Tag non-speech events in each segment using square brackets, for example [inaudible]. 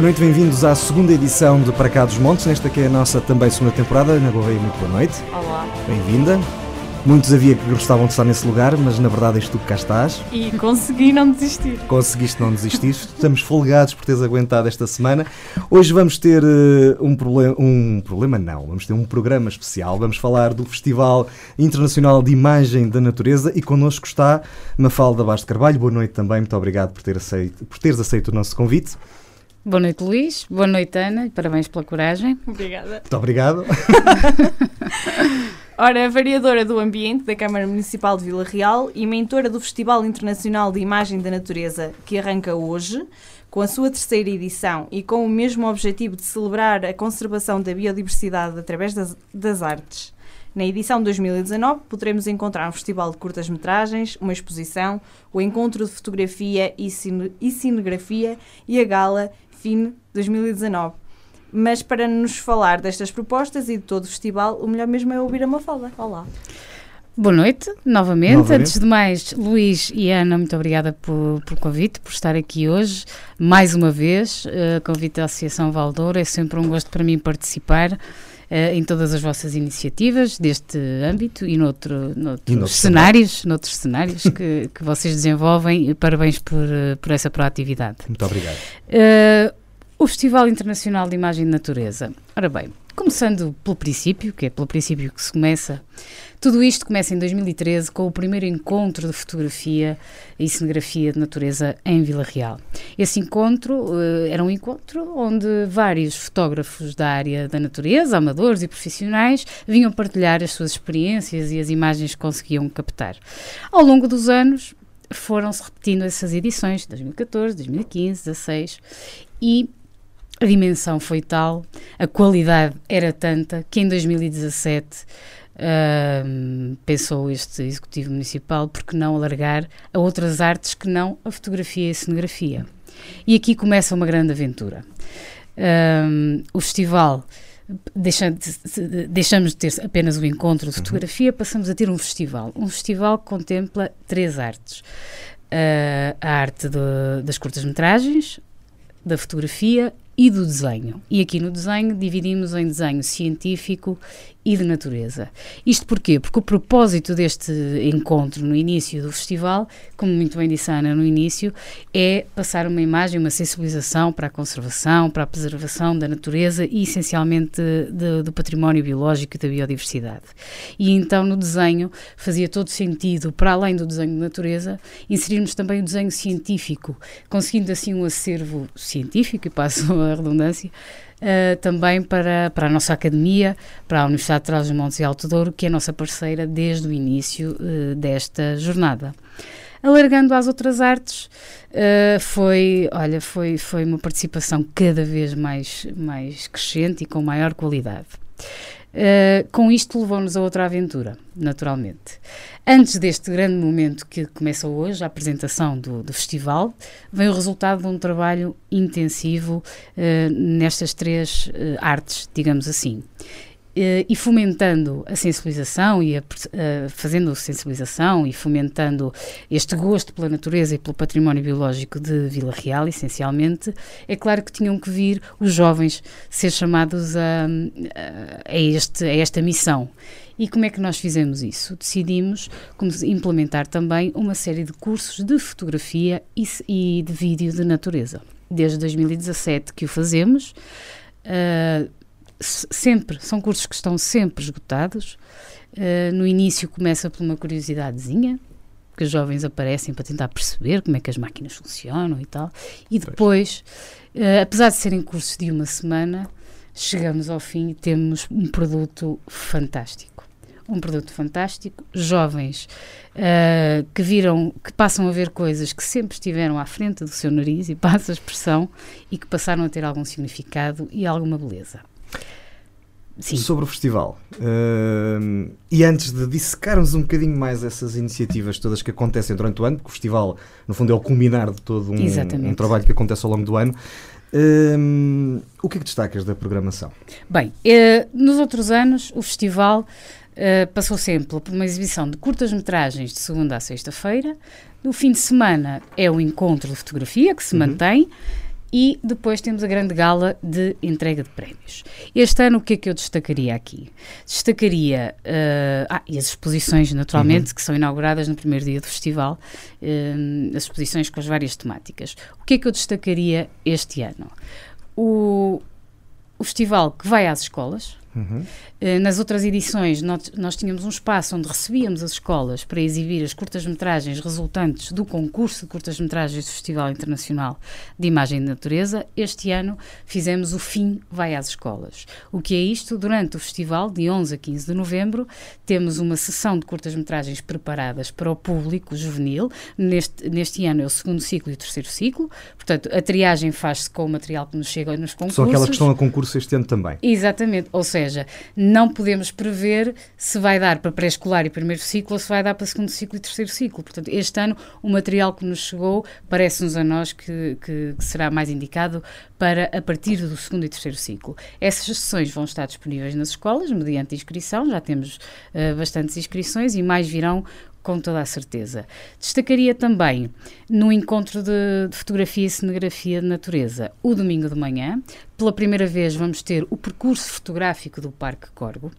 Boa noite, bem-vindos à segunda edição de Para Cá dos Montes, nesta que é a nossa também segunda temporada. Ana Gouveia, muito boa noite. Olá. Bem-vinda. Muitos havia que gostavam de estar nesse lugar, mas na verdade és tu que cá estás. E consegui não desistir. Conseguiste não desistir. Estamos folgados por teres aguentado esta semana. Hoje vamos ter uh, um problema. Um problema não, vamos ter um programa especial. Vamos falar do Festival Internacional de Imagem da Natureza e connosco está Mafalda Bastos Carvalho. Boa noite também, muito obrigado por, ter aceito, por teres aceito o nosso convite. Boa noite, Luís. Boa noite, Ana. E parabéns pela coragem. Obrigada. Muito obrigado. [laughs] Ora, variadora do ambiente da Câmara Municipal de Vila Real e mentora do Festival Internacional de Imagem da Natureza, que arranca hoje, com a sua terceira edição e com o mesmo objetivo de celebrar a conservação da biodiversidade através das, das artes. Na edição de 2019 poderemos encontrar um festival de curtas-metragens, uma exposição, o encontro de fotografia e, cine, e cinografia e a gala FIN 2019 mas para nos falar destas propostas e de todo o festival, o melhor mesmo é ouvir a Mafalda. Olá. Boa noite, novamente. novamente. Antes de mais, Luís e Ana, muito obrigada por, pelo convite, por estar aqui hoje, mais uma vez. Uh, convite da Associação Valdoura, é sempre um gosto para mim participar. Uh, em todas as vossas iniciativas deste âmbito e noutro, noutros, e cenários, noutros cenários que, que vocês desenvolvem. Parabéns por, eh, por essa proatividade. Muito obrigado. Uh, o Festival Internacional de Imagem de Natureza. Ora bem, começando pelo princípio, que é pelo princípio que se começa, tudo isto começa em 2013 com o primeiro encontro de fotografia e cenografia de natureza em Vila Real. Esse encontro uh, era um encontro onde vários fotógrafos da área da natureza, amadores e profissionais, vinham partilhar as suas experiências e as imagens que conseguiam captar. Ao longo dos anos, foram-se repetindo essas edições, 2014, 2015, 2016, e a dimensão foi tal, a qualidade era tanta, que em 2017 uh, pensou este Executivo Municipal por que não alargar a outras artes que não a fotografia e a cenografia. E aqui começa uma grande aventura. Uh, o festival deixamos de ter apenas o encontro de uhum. fotografia, passamos a ter um festival. Um festival que contempla três artes: uh, a arte de, das curtas-metragens, da fotografia e do desenho. E aqui no desenho dividimos em desenho científico e de natureza. Isto porquê? Porque o propósito deste encontro no início do festival, como muito bem disse a Ana no início, é passar uma imagem, uma sensibilização para a conservação, para a preservação da natureza e essencialmente de, do património biológico e da biodiversidade. E então no desenho fazia todo sentido, para além do desenho de natureza, inserirmos também o desenho científico, conseguindo assim um acervo científico, e passo [laughs] a redundância, uh, também para, para a nossa academia, para a Universidade de Trás-os-Montes e Alto Douro, que é a nossa parceira desde o início uh, desta jornada. Alargando às outras artes, uh, foi, olha, foi, foi uma participação cada vez mais, mais crescente e com maior qualidade. Uh, com isto levou-nos a outra aventura, naturalmente. Antes deste grande momento que começa hoje, a apresentação do, do festival, vem o resultado de um trabalho intensivo uh, nestas três uh, artes, digamos assim. Uh, e fomentando a sensibilização e a, uh, fazendo sensibilização e fomentando este gosto pela natureza e pelo património biológico de Vila Real, essencialmente, é claro que tinham que vir os jovens ser chamados a, a, este, a esta missão. E como é que nós fizemos isso? Decidimos implementar também uma série de cursos de fotografia e, e de vídeo de natureza. Desde 2017 que o fazemos. Uh, sempre, são cursos que estão sempre esgotados. Uh, no início começa por uma curiosidadezinha, que os jovens aparecem para tentar perceber como é que as máquinas funcionam e tal. E depois, uh, apesar de serem cursos de uma semana, chegamos ao fim e temos um produto fantástico. Um produto fantástico, jovens uh, que viram, que passam a ver coisas que sempre estiveram à frente do seu nariz e [laughs] passa a expressão e que passaram a ter algum significado e alguma beleza. Sim. sobre o festival. Uh, e antes de dissecarmos um bocadinho mais essas iniciativas todas que acontecem durante o ano, porque o festival, no fundo, é o culminar de todo um, um trabalho que acontece ao longo do ano. Uh, o que é que destacas da programação? Bem, uh, nos outros anos o festival uh, passou sempre por uma exibição de curtas-metragens de segunda a sexta-feira. No fim de semana é o encontro de fotografia que se uhum. mantém e depois temos a grande gala de entrega de prémios. Este ano, o que é que eu destacaria aqui? Destacaria uh, ah, e as exposições, naturalmente, uhum. que são inauguradas no primeiro dia do festival, uh, as exposições com as várias temáticas. O que é que eu destacaria este ano? O, o festival que vai às escolas, Uhum. Nas outras edições, nós, nós, tínhamos um espaço onde recebíamos as escolas para exibir as curtas-metragens resultantes do concurso de curtas-metragens do Festival Internacional de Imagem de Natureza. Este ano fizemos o Fim Vai às Escolas. O que é isto? Durante o festival, de 11 a 15 de novembro, temos uma sessão de curtas-metragens preparadas para o público juvenil. Neste, neste ano é o segundo ciclo e o terceiro ciclo. Portanto, a triagem faz-se com o material que nos chega nos concursos. São aquelas que estão a concurso este ano também. Exatamente. Ou seja, seja, não podemos prever se vai dar para pré-escolar e primeiro ciclo ou se vai dar para segundo ciclo e terceiro ciclo. Portanto, este ano o material que nos chegou parece-nos a nós que, que, que será mais indicado para a partir do segundo e terceiro ciclo. Essas sessões vão estar disponíveis nas escolas, mediante inscrição, já temos uh, bastantes inscrições e mais virão com toda a certeza. Destacaria também no encontro de, de, fotografia e cenografia de natureza, o domingo de manhã. Pela primeira vez vamos ter o percurso fotográfico do Parque Corgo.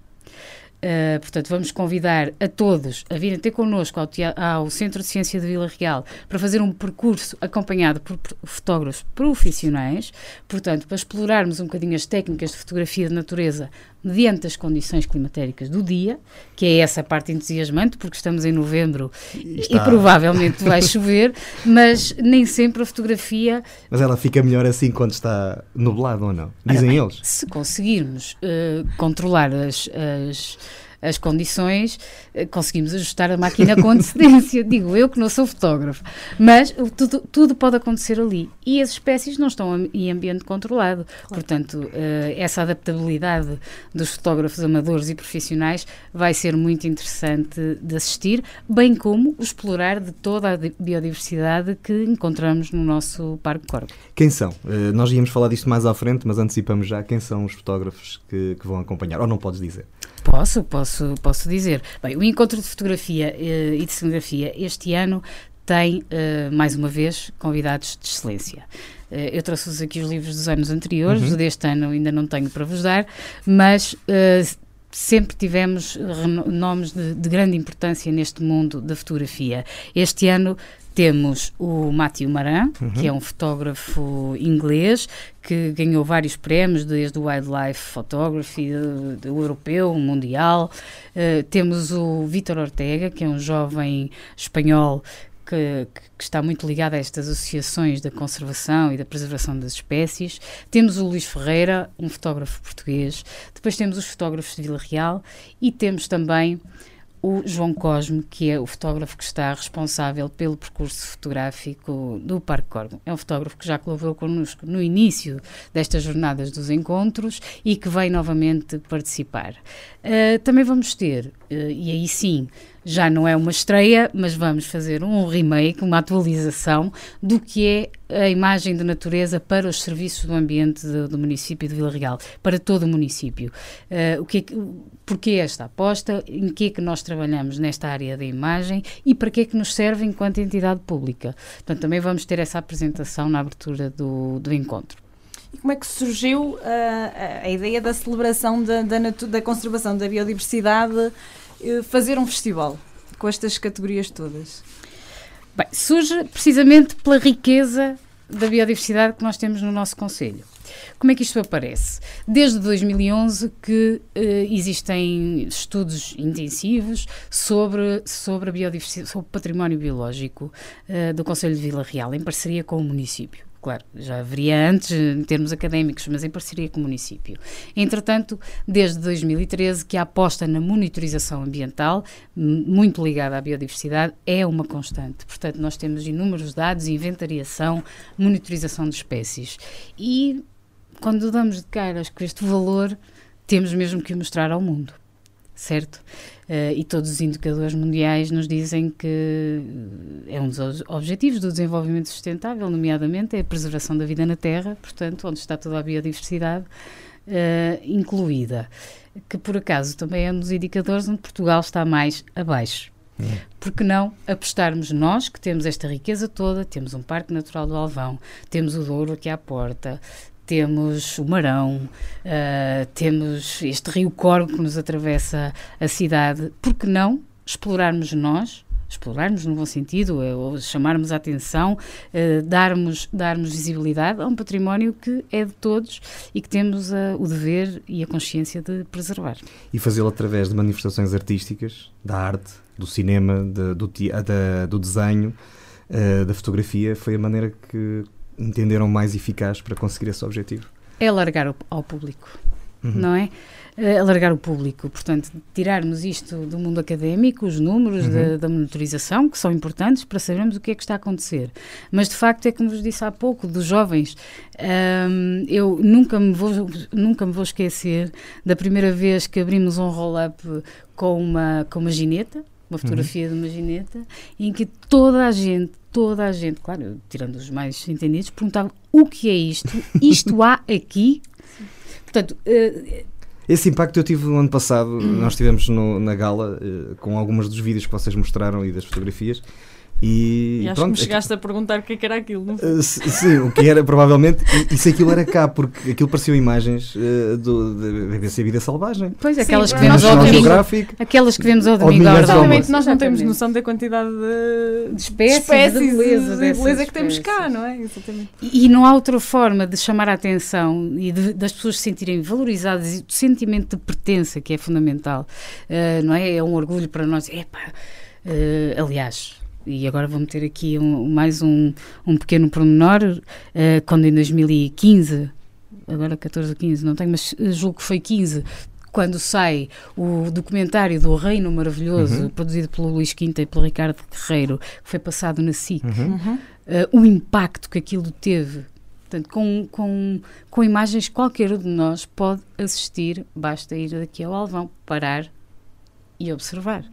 Uh, portanto, vamos convidar a todos a virem ter connosco ao, ao, Centro de Ciência de Vila Real para fazer um percurso acompanhado por fotógrafos profissionais, portanto, para explorarmos um bocadinho as técnicas de fotografia de natureza mediante as condições climatéricas do dia, que é essa parte entusiasmante, porque estamos em novembro e, e provavelmente vai [laughs] chover, mas nem sempre a fotografia. Mas ela fica melhor assim quando está nublado ou não? Dizem eles. Se conseguirmos uh, controlar as, as as condições, eh, conseguimos ajustar a máquina com [laughs] antecedência. Digo eu que não sou fotógrafo. Mas tudo, tudo pode acontecer ali. E as espécies não estão em ambiente controlado. Claro. Portanto, uh, essa adaptabilidade dos fotógrafos amadores e profissionais vai ser muito interessante de assistir, bem como o explorar de toda a biodiversidade que encontramos no nosso Parque Corvo. Quem são? Uh, nós íamos falar disto mais à frente, mas antecipamos já quem são os fotógrafos que, que vão acompanhar. Ou não podes dizer? Posso, posso, posso dizer. Bem, o encontro de fotografia uh, e de cenografia este ano tem, uh, mais uma vez, convidados de excelência. Uh, eu trouxe-vos aqui os livros dos anos anteriores, uhum. deste ano ainda não tenho para vos dar, mas sempre tivemos nomes de, de, grande importância neste mundo da fotografia. Este ano temos o Matthew Maran, uhum. que é um fotógrafo inglês que ganhou vários prémios, desde o Wildlife Photography, do, do europeu, mundial. Uh, temos o Vítor Ortega, que é um jovem espanhol que, que, está muito ligado a estas associações da conservação e da preservação das espécies. Temos o Luís Ferreira, um fotógrafo português. Depois temos os fotógrafos de Vila Real e temos também o João Cosme, que é o fotógrafo que está responsável pelo percurso fotográfico do Parque Corvo. É um fotógrafo que já colaborou connosco no início destas jornadas dos encontros e que vem novamente participar. Uh, também vamos ter, uh, e aí sim, já não é uma estreia, mas vamos fazer um remake, uma atualização do que é a imagem de natureza para os serviços do ambiente do, do município de Vila Real, para todo o município. Uh, o que é que, porquê esta aposta, em que é que nós trabalhamos nesta área da imagem e para que é que nos serve enquanto entidade pública. Portanto, também vamos ter essa apresentação na abertura do, do encontro. E como é que surgiu uh, a ideia da celebração da, da, da conservação da biodiversidade fazer um festival com estas categorias todas? Bem, surge precisamente pela riqueza da biodiversidade que nós temos no nosso Conselho. Como é que isto aparece? Desde 2011 que uh, existem estudos intensivos sobre, sobre a biodiversidade, sobre o património biológico uh, do Conselho de Vila Real, em parceria com o município claro, já haveria antes em termos académicos, mas em parceria com o município. Entretanto, desde 2013 que a aposta na monitorização ambiental, muito ligada à biodiversidade, é uma constante. Portanto, nós temos inúmeros dados, inventariação, monitorização de espécies. E quando damos de caras com este valor, temos mesmo que o mostrar ao mundo certo? Uh, e todos os indicadores mundiais nos dizem que é um dos objetivos do desenvolvimento sustentável, nomeadamente é a preservação da vida na Terra, portanto, onde está toda a biodiversidade uh, incluída, que por acaso também é um dos indicadores onde Portugal está mais abaixo. Por que não apostarmos nós, que temos esta riqueza toda, temos um Parque Natural do Alvão, temos o Douro aqui à porta, temos o Marão, uh, temos este rio Corvo que nos atravessa a cidade, por que não explorarmos nós explorarmos no bom sentido, é, ou chamarmos a atenção, uh, darmos, darmos visibilidade a um património que é de todos e que temos uh, o dever e a consciência de preservar. E fazê-lo através de manifestações artísticas, da arte, do cinema, de, do, da, do desenho, uh, da fotografia, foi a maneira que entenderam mais eficaz para conseguir esse objetivo. É alargar ao público, uhum. não é? alargar o público. Portanto, tirarmos isto do mundo académico, os números uhum. da, da, monitorização, que são importantes para sabermos o que é que está a acontecer. Mas, de facto, é como vos disse há pouco, dos jovens. Um, eu nunca me, vou, nunca me vou esquecer da primeira vez que abrimos um roll-up com uma, com uma gineta, uma fotografia uhum. de uma gineta, em que toda a gente, toda a gente, claro, tirando os mais entendidos, perguntava o que é isto? Isto há aqui? Portanto, uh, esse impacto eu tive no ano passado. Nós estivemos no, na gala uh, com alguns dos vídeos que vocês mostraram e das fotografias. E, e acho pronto, que me chegaste a perguntar o que, é que era aquilo, não uh, Sim, o que era provavelmente. E, e se aquilo era cá, porque aquilo pareciam imagens uh, do, da BBC Vida Selvagem. Pois, aquelas, sim, que vemos ao domingo, aquelas que vemos ao domingo. Exatamente, nós não temos noção da quantidade de, de espécies, de, espécies, de beleza, de beleza que temos cá, não é? Exatamente. E, e, não há outra forma de chamar a atenção e de, das pessoas se sentirem valorizadas e o sentimento de pertença que é fundamental, uh, não é? É um orgulho para nós. Epá, aliás e agora vou meter aqui um, mais um, um pequeno pormenor, uh, quando em 2015, agora 14 ou 15, não tenho, mas julgo que foi 15, quando sai o documentário do Reino Maravilhoso, uhum. produzido pelo Luís Quinta e pelo Ricardo Guerreiro, que foi passado na SIC, uhum. uh, o impacto que aquilo teve. Portanto, com, com, com imagens qualquer um de nós pode assistir, basta ir daqui ao Alvão, parar e observar.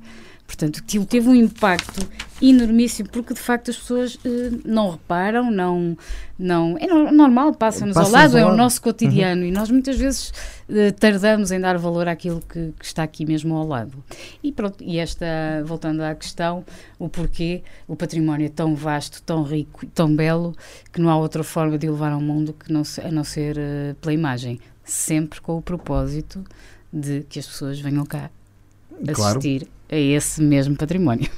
Portanto, aquilo teve um impacto enormíssimo, porque de facto as pessoas uh, não reparam, não, não é no, normal, passam-nos ao lado, é o nosso cotidiano uhum. e nós muitas vezes uh, tardamos em dar valor àquilo que, que, está aqui mesmo ao lado. E pronto, e esta, voltando à questão, o porquê, o património é tão vasto, tão rico, tão belo, que não há outra forma de levar ao mundo que não, a não ser uh, pela imagem, sempre com o propósito de que as pessoas venham cá assistir claro a esse mesmo património.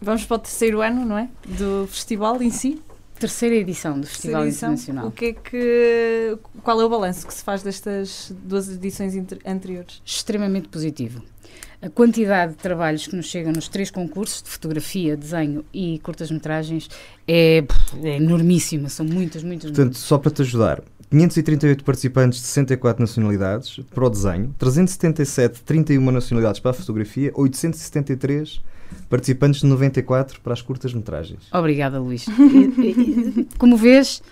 Vamos para o terceiro ano, não é? Do festival em si? Terceira edição do Festival edição. Internacional. O que é que, qual é o balanço que se faz destas duas edições anteriores? Extremamente positivo. A quantidade de trabalhos que nos chegam nos três concursos de fotografia, desenho e curtas-metragens é, é enormíssima, são muitas, muitas. Portanto, muitas. só para te ajudar, 538 participantes de 64 nacionalidades para o desenho, 377 31 nacionalidades para a fotografia, 873 participantes de 94 para as curtas-metragens. Obrigada, Luís. [laughs] Como vês.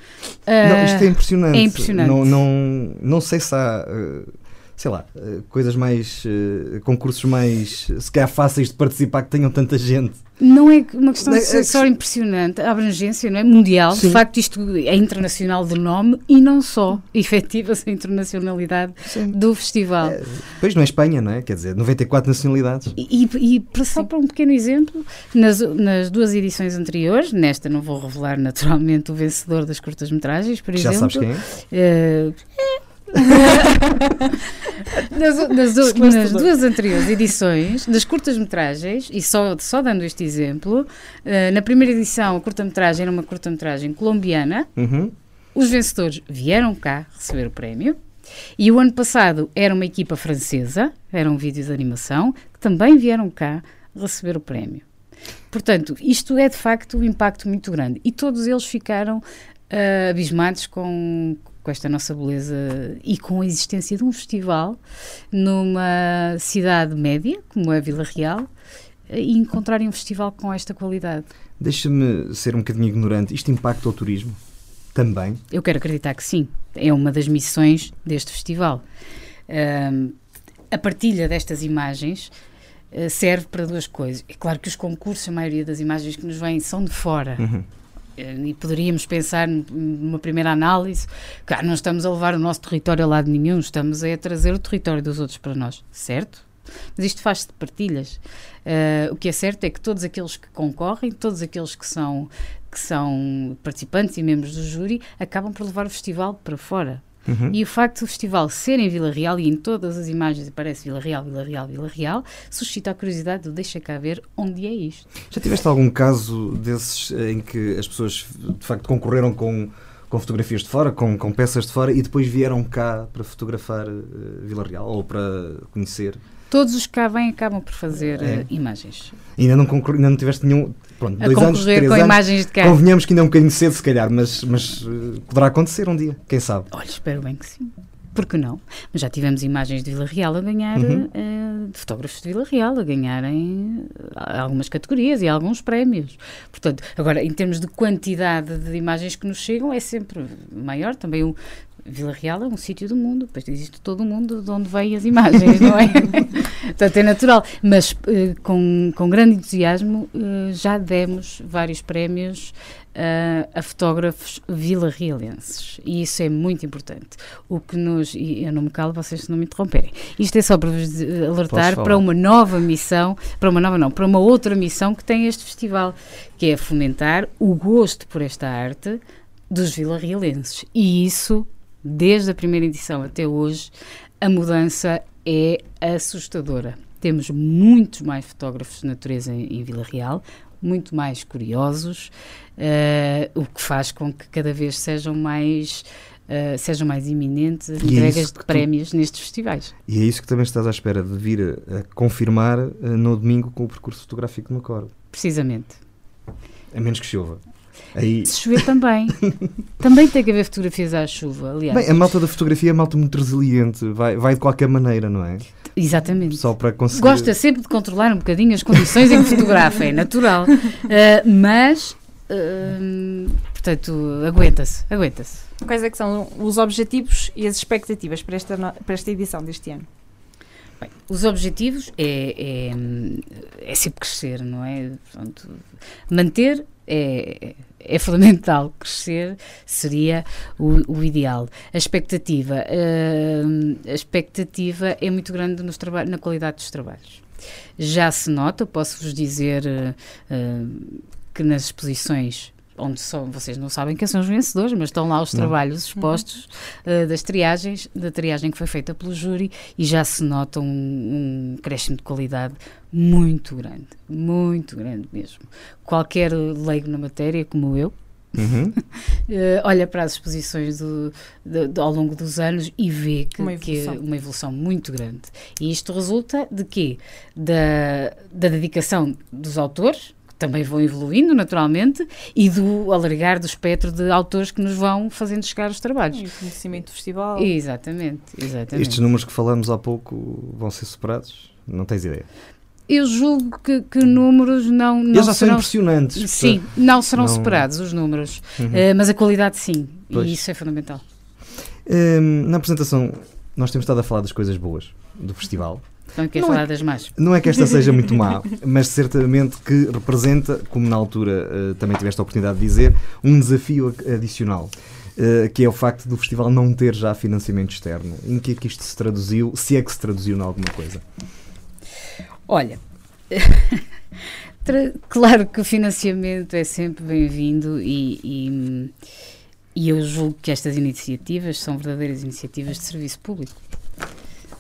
Uh, não, isto é impressionante. É impressionante. Não, não, não sei se há. Uh, sei lá, uh, coisas mais. concursos mais. se calhar fáceis de participar que tenham tanta gente. Não é uma questão de ser só impossivamente, a abrangência não é? mundial, Sim. de facto isto é internacional de nome e não só, [laughs] efetiva-se a internacionalidade Sim. do festival. É, pois não é Espanha, não é? Quer dizer, 94 nacionalidades. E, e, e só para um pequeno exemplo, nas, nas duas edições anteriores, nesta não vou revelar naturalmente o vencedor das curtas-metragens, por Já exemplo. Já sabes quem é? Uh, [laughs] nas, nas, nas, duas anteriores edições das curtas-metragens, e só, só dando este exemplo, uh, na primeira edição a curta-metragem era uma curta-metragem colombiana, uhum. os vencedores vieram cá receber o prémio, e o ano passado era uma equipa francesa, eram vídeos de animação, que também vieram cá receber o prémio. Portanto, isto é de facto um impacto muito grande. E todos eles ficaram uh, abismados com, com esta nossa beleza e com a existência de um festival numa cidade média, como é Vila Real, e encontrarem um festival com esta qualidade. Deixa-me ser um bocadinho ignorante. Isto impacta o turismo? Também? Eu quero acreditar que sim. É uma das missões deste festival. Um, a partilha destas imagens uh, serve para duas coisas. É claro que os concursos, a maioria das imagens que nos vêm são de fora. Uhum. Eh, e poderíamos pensar numa primeira análise que não estamos a levar o nosso território a lado nenhum, estamos a trazer o território dos outros para nós, certo? Mas isto faz-se de partilhas. Uh, o que é certo é que todos aqueles que concorrem, todos aqueles que são, que são participantes e membros do júri, acabam por levar o festival para fora. Uhum. E o facto do festival ser em Vila Real e em todas as imagens aparece Vila Real, Vila Real, Vila Real, suscita a curiosidade de deixa cá ver onde é isto. Já tiveste algum caso desses em que as pessoas de facto concorreram com, com fotografias de fora, com, com peças de fora e depois vieram cá para fotografar uh, Vila Real ou para conhecer? Todos os que cá vêm acabam por fazer é. uh, imagens. ainda não, ainda não tiveste nenhum. Pronto, a dois anos, três com anos, imagens de cá. Convenhamos que ainda é um bocadinho cedo, se calhar, mas, mas uh, poderá acontecer um dia, quem sabe? Olha, espero bem que sim. Porque não? Mas já tivemos imagens de Vila Real a ganhar, uhum. uh, de fotógrafos de Vila Real a ganharem algumas categorias e alguns prémios. Portanto, agora, em termos de quantidade de imagens que nos chegam, é sempre maior. Também o, Vila Real é um sítio do mundo, depois existe todo o mundo de onde vêm as imagens, não é? [laughs] Portanto, é natural. Mas uh, com, com grande entusiasmo uh, já demos vários prémios uh, a fotógrafos vila-realenses e isso é muito importante. O que nos. E eu não me calo, vocês se não me interromperem. Isto é só para vos alertar para uma nova missão, para uma nova não, para uma outra missão que tem este festival, que é fomentar o gosto por esta arte dos vila-realenses. E isso desde a primeira edição até hoje, a mudança é assustadora. Temos muitos mais fotógrafos de natureza em, em Vila Real, muito mais curiosos, uh, o que faz com que cada vez sejam mais Uh, sejam mais iminentes as é entregas de prémios tu... nestes festivais. E é isso que também estás à espera de vir a, a confirmar uh, no domingo com o percurso fotográfico no Coro. Precisamente. A menos que chova. Aí... Se chover também. [laughs] também tem que haver fotografias à chuva, aliás. Bem, a malta da fotografia é malta muito resiliente, vai, vai de qualquer maneira, não é? Exatamente. Só para conseguir... Gosta sempre de controlar um bocadinho as condições em que fotografa, é natural. [laughs] Uh, mas, uh, portanto, aguenta-se, aguenta-se. Quais é que são os objetivos e as expectativas para esta, para esta edição deste ano? Bem, os objetivos é, é, é sempre crescer, não é? Portanto, manter é, é fundamental. Crescer seria o, o ideal. A expectativa, uh, a expectativa é muito grande nos na qualidade dos trabalhos. Já se nota, posso-vos dizer uh, que nas exposições onde só, vocês não sabem quem são os vencedores, mas estão lá os não. trabalhos expostos uhum. uh, das triagens, da triagem que foi feita pelo júri e já se nota um, um crescimento de qualidade muito grande, muito grande mesmo. Qualquer leigo na matéria, como eu, Uhum. uh, [laughs] olha para as exposições do, do, do, ao longo dos anos e vê que, uma que é uma evolução muito grande. E isto resulta de quê? Da, da dedicação dos autores, também vão evoluindo naturalmente e do alargar do espectro de autores que nos vão fazendo chegar os trabalhos. E o conhecimento do festival. Exatamente, exatamente. Estes números que falamos há pouco vão ser superados? Não tens ideia? Eu julgo que, que números não, não Eles já serão, são impressionantes. Sim, não serão não... superados os números, uhum. uh, mas a qualidade sim, pois. e isso é fundamental. Um, na apresentação, nós temos estado a falar das coisas boas do festival. Então queres falar é, das más? Não é que esta seja muito má, [laughs] mas certamente que representa, como na altura uh, também tiveste a oportunidade de dizer, um desafio adicional. Uh, que é o facto do festival não ter já financiamento externo. Em que é que isto se traduziu, se é que se traduziu em alguma coisa? Olha, [laughs] claro que o financiamento é sempre bem-vindo e, e, e eu julgo que estas iniciativas são verdadeiras iniciativas de serviço público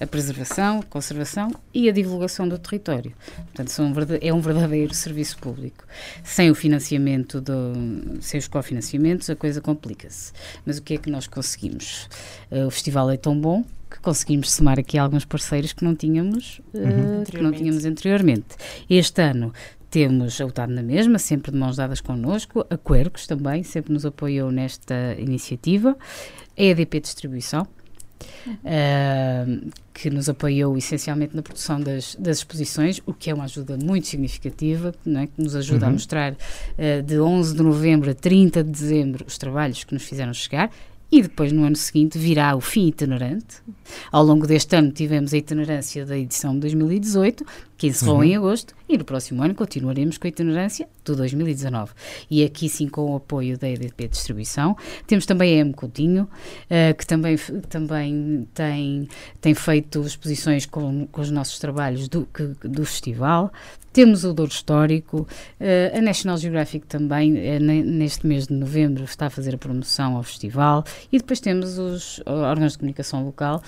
a preservação, a conservação e a divulgação do território. Portanto, são, é um verdadeiro serviço público. Sem o financiamento, do, sem os cofinanciamentos, a coisa complica-se. Mas o que é que nós conseguimos? Uh, o festival é tão bom que conseguimos somar aqui alguns parceiros que não tínhamos, uh, que não tínhamos anteriormente. Este ano temos a UTAD na mesma, sempre de mãos dadas connosco, a Quercos também, sempre nos apoiou nesta iniciativa, a EDP Distribuição, uh, que nos apoiou essencialmente na produção das, das, exposições, o que é uma ajuda muito significativa, não é? que nos ajuda uhum. a mostrar uh, de 11 de novembro a 30 de dezembro os trabalhos que nos fizeram chegar. E depois, no ano seguinte, virá o fim itinerante. Ao longo deste ano, tivemos a itinerância da edição de 2018 que encerrou uhum. em agosto, e no próximo ano continuaremos com a itinerância do 2019. E aqui sim com o apoio da EDP Distribuição. Temos também a M Coutinho, uh, que também, também tem, tem feito exposições com, com os nossos trabalhos do, que, do festival. Temos o Douro Histórico, uh, a National Geographic também, uh, neste mês de novembro, está a fazer a promoção ao festival, e depois temos os órgãos de comunicação local,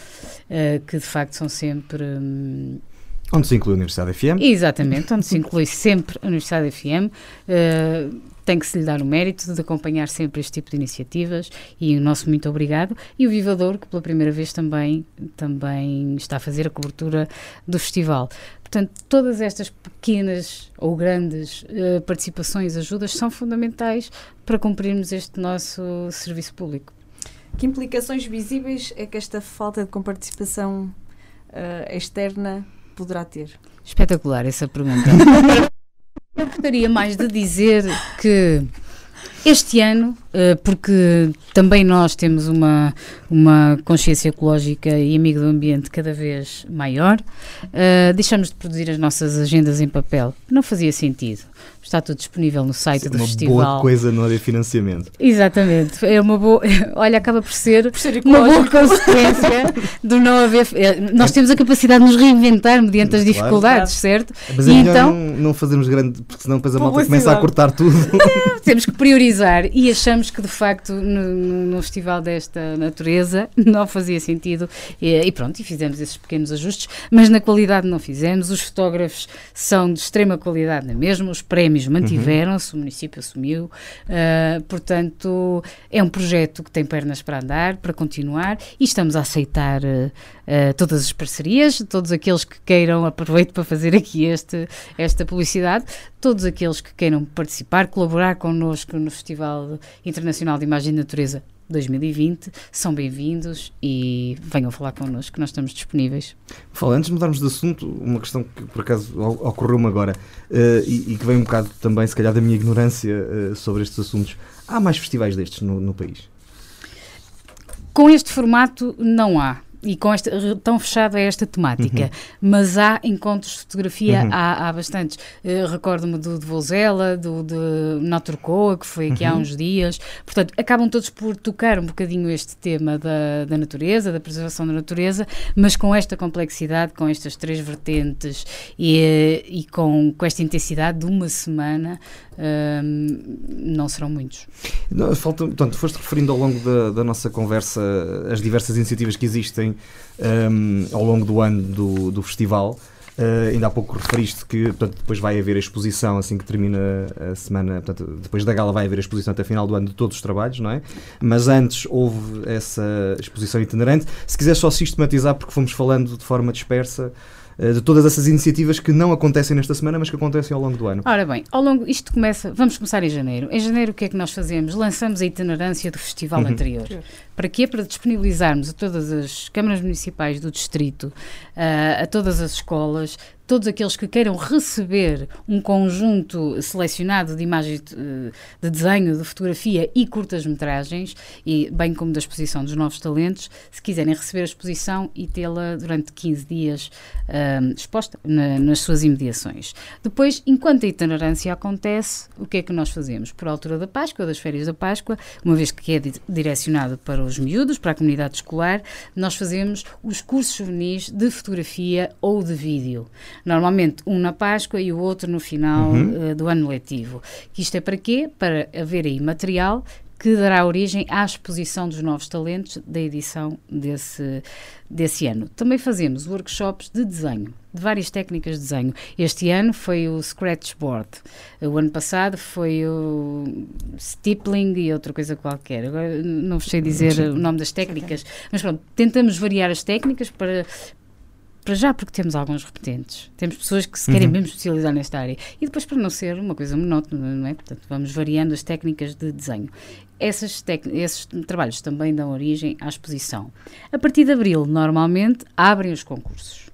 que de facto são sempre. Um, Onde se inclui a Universidade FM? Exatamente, onde se inclui sempre a Universidade FM. Uh, tem que se lhe dar o mérito de acompanhar sempre este tipo de iniciativas e o nosso muito obrigado. E o Vivador, que pela primeira vez também, também está a fazer a cobertura do festival. Portanto, todas estas pequenas ou grandes uh, participações, ajudas, são fundamentais para cumprirmos este nosso serviço público. Que implicações visíveis é que esta falta de comparticipação uh, externa poderá ter? Espetacular essa pergunta. [laughs] Eu gostaria mais de dizer que este ano, eh, porque também nós temos uma, uma consciência ecológica e amigo do ambiente cada vez maior, uh, deixamos de produzir as nossas agendas em papel. Não fazia sentido. Está tudo disponível no site Sim, do uma festival. Uma boa coisa não haver financiamento. Exatamente. É uma boa. [laughs] Olha, acaba por ser, por ser uma boa consequência do não haver. É, nós temos a capacidade de nos reinventar mediante as dificuldades, certo? Mas é e então não, não fazermos grande. Porque senão depois a malta começa a cortar tudo. [laughs] É, temos que priorizar e achamos que de facto no, no festival desta natureza [laughs] não fazia sentido. E, e pronto, e fizemos esses pequenos ajustes, mas na qualidade não fizemos. Os fotógrafos são de extrema qualidade na mesma, os prémios prémios mantiveram-se, uhum. o município assumiu, uh, portanto, é um projeto que tem pernas para andar, para continuar, e estamos a aceitar uh, todas as parcerias, todos aqueles que queiram, [laughs] aproveito para fazer aqui este, esta publicidade, todos aqueles que queiram participar, colaborar connosco no Festival Internacional de Imagem e Natureza 2020, são bem-vindos e venham falar connosco, nós estamos disponíveis. Fala, antes de mudarmos de assunto, uma questão que por acaso ocorreu-me agora uh, e, e, que vem um bocado também, se calhar, da minha ignorância uh, sobre estes assuntos. Há mais festivais destes no, no país? Com este formato, não há e com esta, tão fechada a esta temática. Uhum. Mas há encontros de fotografia, uhum. há, há bastantes. Uh, Recordo-me do de Vozela, do de Naturcoa, que foi aqui uhum. há uns dias. Portanto, acabam todos por tocar um bocadinho este tema da, da natureza, da preservação da natureza, mas com esta complexidade, com estas três vertentes e, eh, e com, com esta intensidade de uma semana, não serão muitos. falta, portanto, foste referindo ao longo da, da nossa conversa as diversas iniciativas que existem um, ao longo do ano do, do festival. Uh, ainda há pouco referiste que portanto, depois vai haver a exposição assim que termina a semana, portanto, depois da gala vai haver a exposição até final do ano de todos os trabalhos, não é? Mas antes houve essa exposição itinerante. Se quiser só sistematizar, porque fomos falando de forma dispersa, eh, de todas essas iniciativas que não acontecem nesta semana, mas que acontecem ao longo do ano. Ora bem, ao longo, isto começa, vamos começar em janeiro. Em janeiro o que é que nós fazemos? Lançamos a itinerância do festival uhum. anterior. Para quê? Para disponibilizarmos a todas as câmaras municipais do distrito, uh, a todas as escolas, todos aqueles que queiram receber um conjunto selecionado de imagens de, de desenho, de fotografia e curtas-metragens, e bem como da exposição dos novos talentos, se quiserem receber a exposição e tê-la durante 15 dias um, exposta na, nas suas imediações. Depois, enquanto a itinerância acontece, o que é que nós fazemos? Por altura da Páscoa, das férias da Páscoa, uma vez que é direcionado para os miúdos, para a comunidade escolar, nós fazemos os cursos juvenis de fotografia ou de vídeo. Normalmente um na Páscoa e o outro no final uhum. uh, do ano letivo. Que isto é para quê? Para haver aí material que dará origem à exposição dos novos talentos da edição desse, desse ano. Também fazemos workshops de desenho, de várias técnicas de desenho. Este ano foi o Scratchboard, o ano passado foi o Stippling e outra coisa qualquer. Agora não vos sei dizer o nome das técnicas, mas pronto, tentamos variar as técnicas para, para já porque temos alguns repetentes, temos pessoas que se querem uhum. mesmo especializar nesta área e depois para não ser uma coisa monótona, não é? Portanto, vamos variando as técnicas de desenho. Essas esses trabalhos também dão origem à exposição. A partir de abril, normalmente, abrem os concursos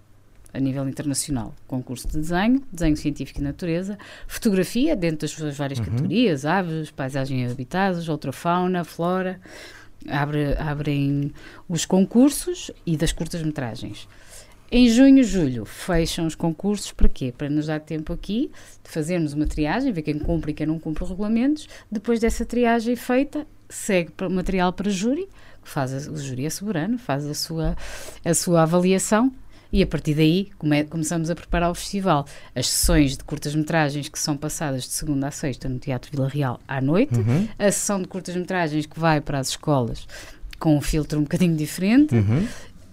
a nível internacional. Concurso de desenho, desenho científico e natureza, fotografia, dentro das suas várias uhum. categorias, aves, paisagem e habitados, fauna, flora. Abre, abrem os concursos e das curtas-metragens. Em junho, julho, fecham os concursos para quê? Para nos dar tempo aqui de fazermos uma triagem, ver quem cumpre e quem não cumpre os regulamentos. Depois dessa triagem feita, segue para- material para júri, que faz a- o júri é soberano, faz a sua, a sua avaliação e a partir daí come- começamos a preparar o festival. As sessões de curtas-metragens que são passadas de segunda a sexta no Teatro Vila Real à noite, Uhum. a sessão de curtas-metragens que vai para as escolas com um filtro um bocadinho diferente Uhum.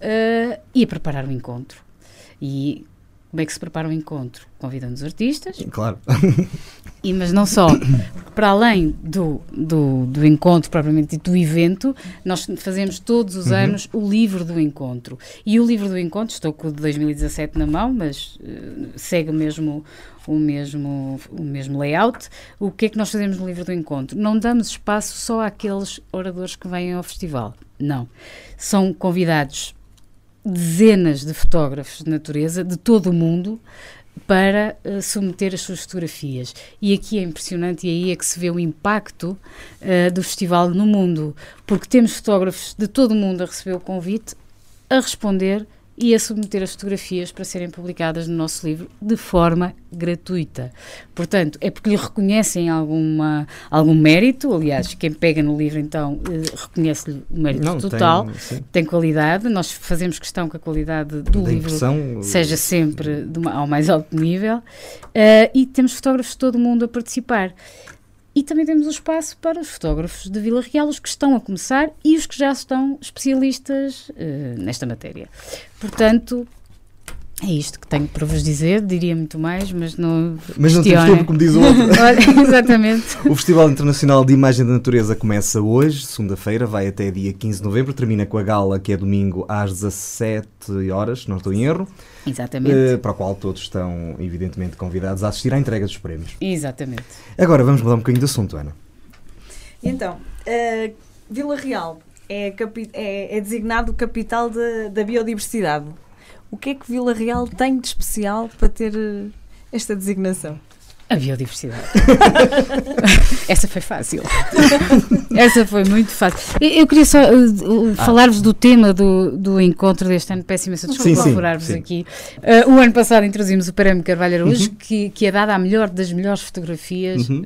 Uh, e a preparar o encontro. E como é que se prepara o encontro? Convidando os artistas, Claro. e, mas não só. Para além do, do, do encontro propriamente dito, do evento, nós fazemos todos os Uhum. anos o livro do encontro. E o livro do encontro, estou com o de 2017 na mão, mas uh, segue o mesmo, o, mesmo, o mesmo layout. O que é que nós fazemos no livro do encontro? Não damos espaço só àqueles oradores que vêm ao festival. Não. São convidados dezenas de fotógrafos de natureza de todo o mundo para uh, submeter as suas fotografias. E aqui é impressionante e aí é que se vê o impacto uh, do festival no mundo, porque temos fotógrafos de todo o mundo a receber o convite, a responder e a submeter as fotografias para serem publicadas no nosso livro de forma gratuita. Portanto, é porque lhe reconhecem alguma, algum mérito, aliás, quem pega no livro então eh, reconhece-lhe o mérito Não, total, tem, tem qualidade, nós fazemos questão que a qualidade do Da livro seja sempre de uma- ao mais alto nível. Eh, e temos fotógrafos de todo o mundo a participar. E também temos o espaço para os fotógrafos de Vila Real, os que estão a começar e os que já estão especialistas eh, nesta matéria. Portanto, é isto que tenho para vos dizer, diria muito mais, mas não. Mas não temos tempo, como diz o outro. [laughs] Olha, Exatamente. [laughs] O Festival Internacional de Imagem da Natureza começa hoje, segunda-feira, vai até dia 15 de novembro, termina com a gala que é domingo às 17 horas, se não estou em erro, Exatamente. eh, para a qual todos estão evidentemente convidados a assistir à entrega dos prémios. Exatamente. Agora vamos mudar um bocadinho de assunto, Ana. Então, eh, Vila Real é, capi- é- é designado capital da- da biodiversidade. O que é que Vila Real tem de especial para ter eh, esta designação? A biodiversidade. [laughs] Essa foi fácil. Essa foi muito fácil. Eu, eu queria só uh, uh, falar-vos do tema do, do encontro deste ano. Peço imensa desculpa por sim. aqui. Uh, o ano passado introduzimos o Prémio Carvalho Araújo, Uhum. que, que é dada a melhor das melhores fotografias Uhum.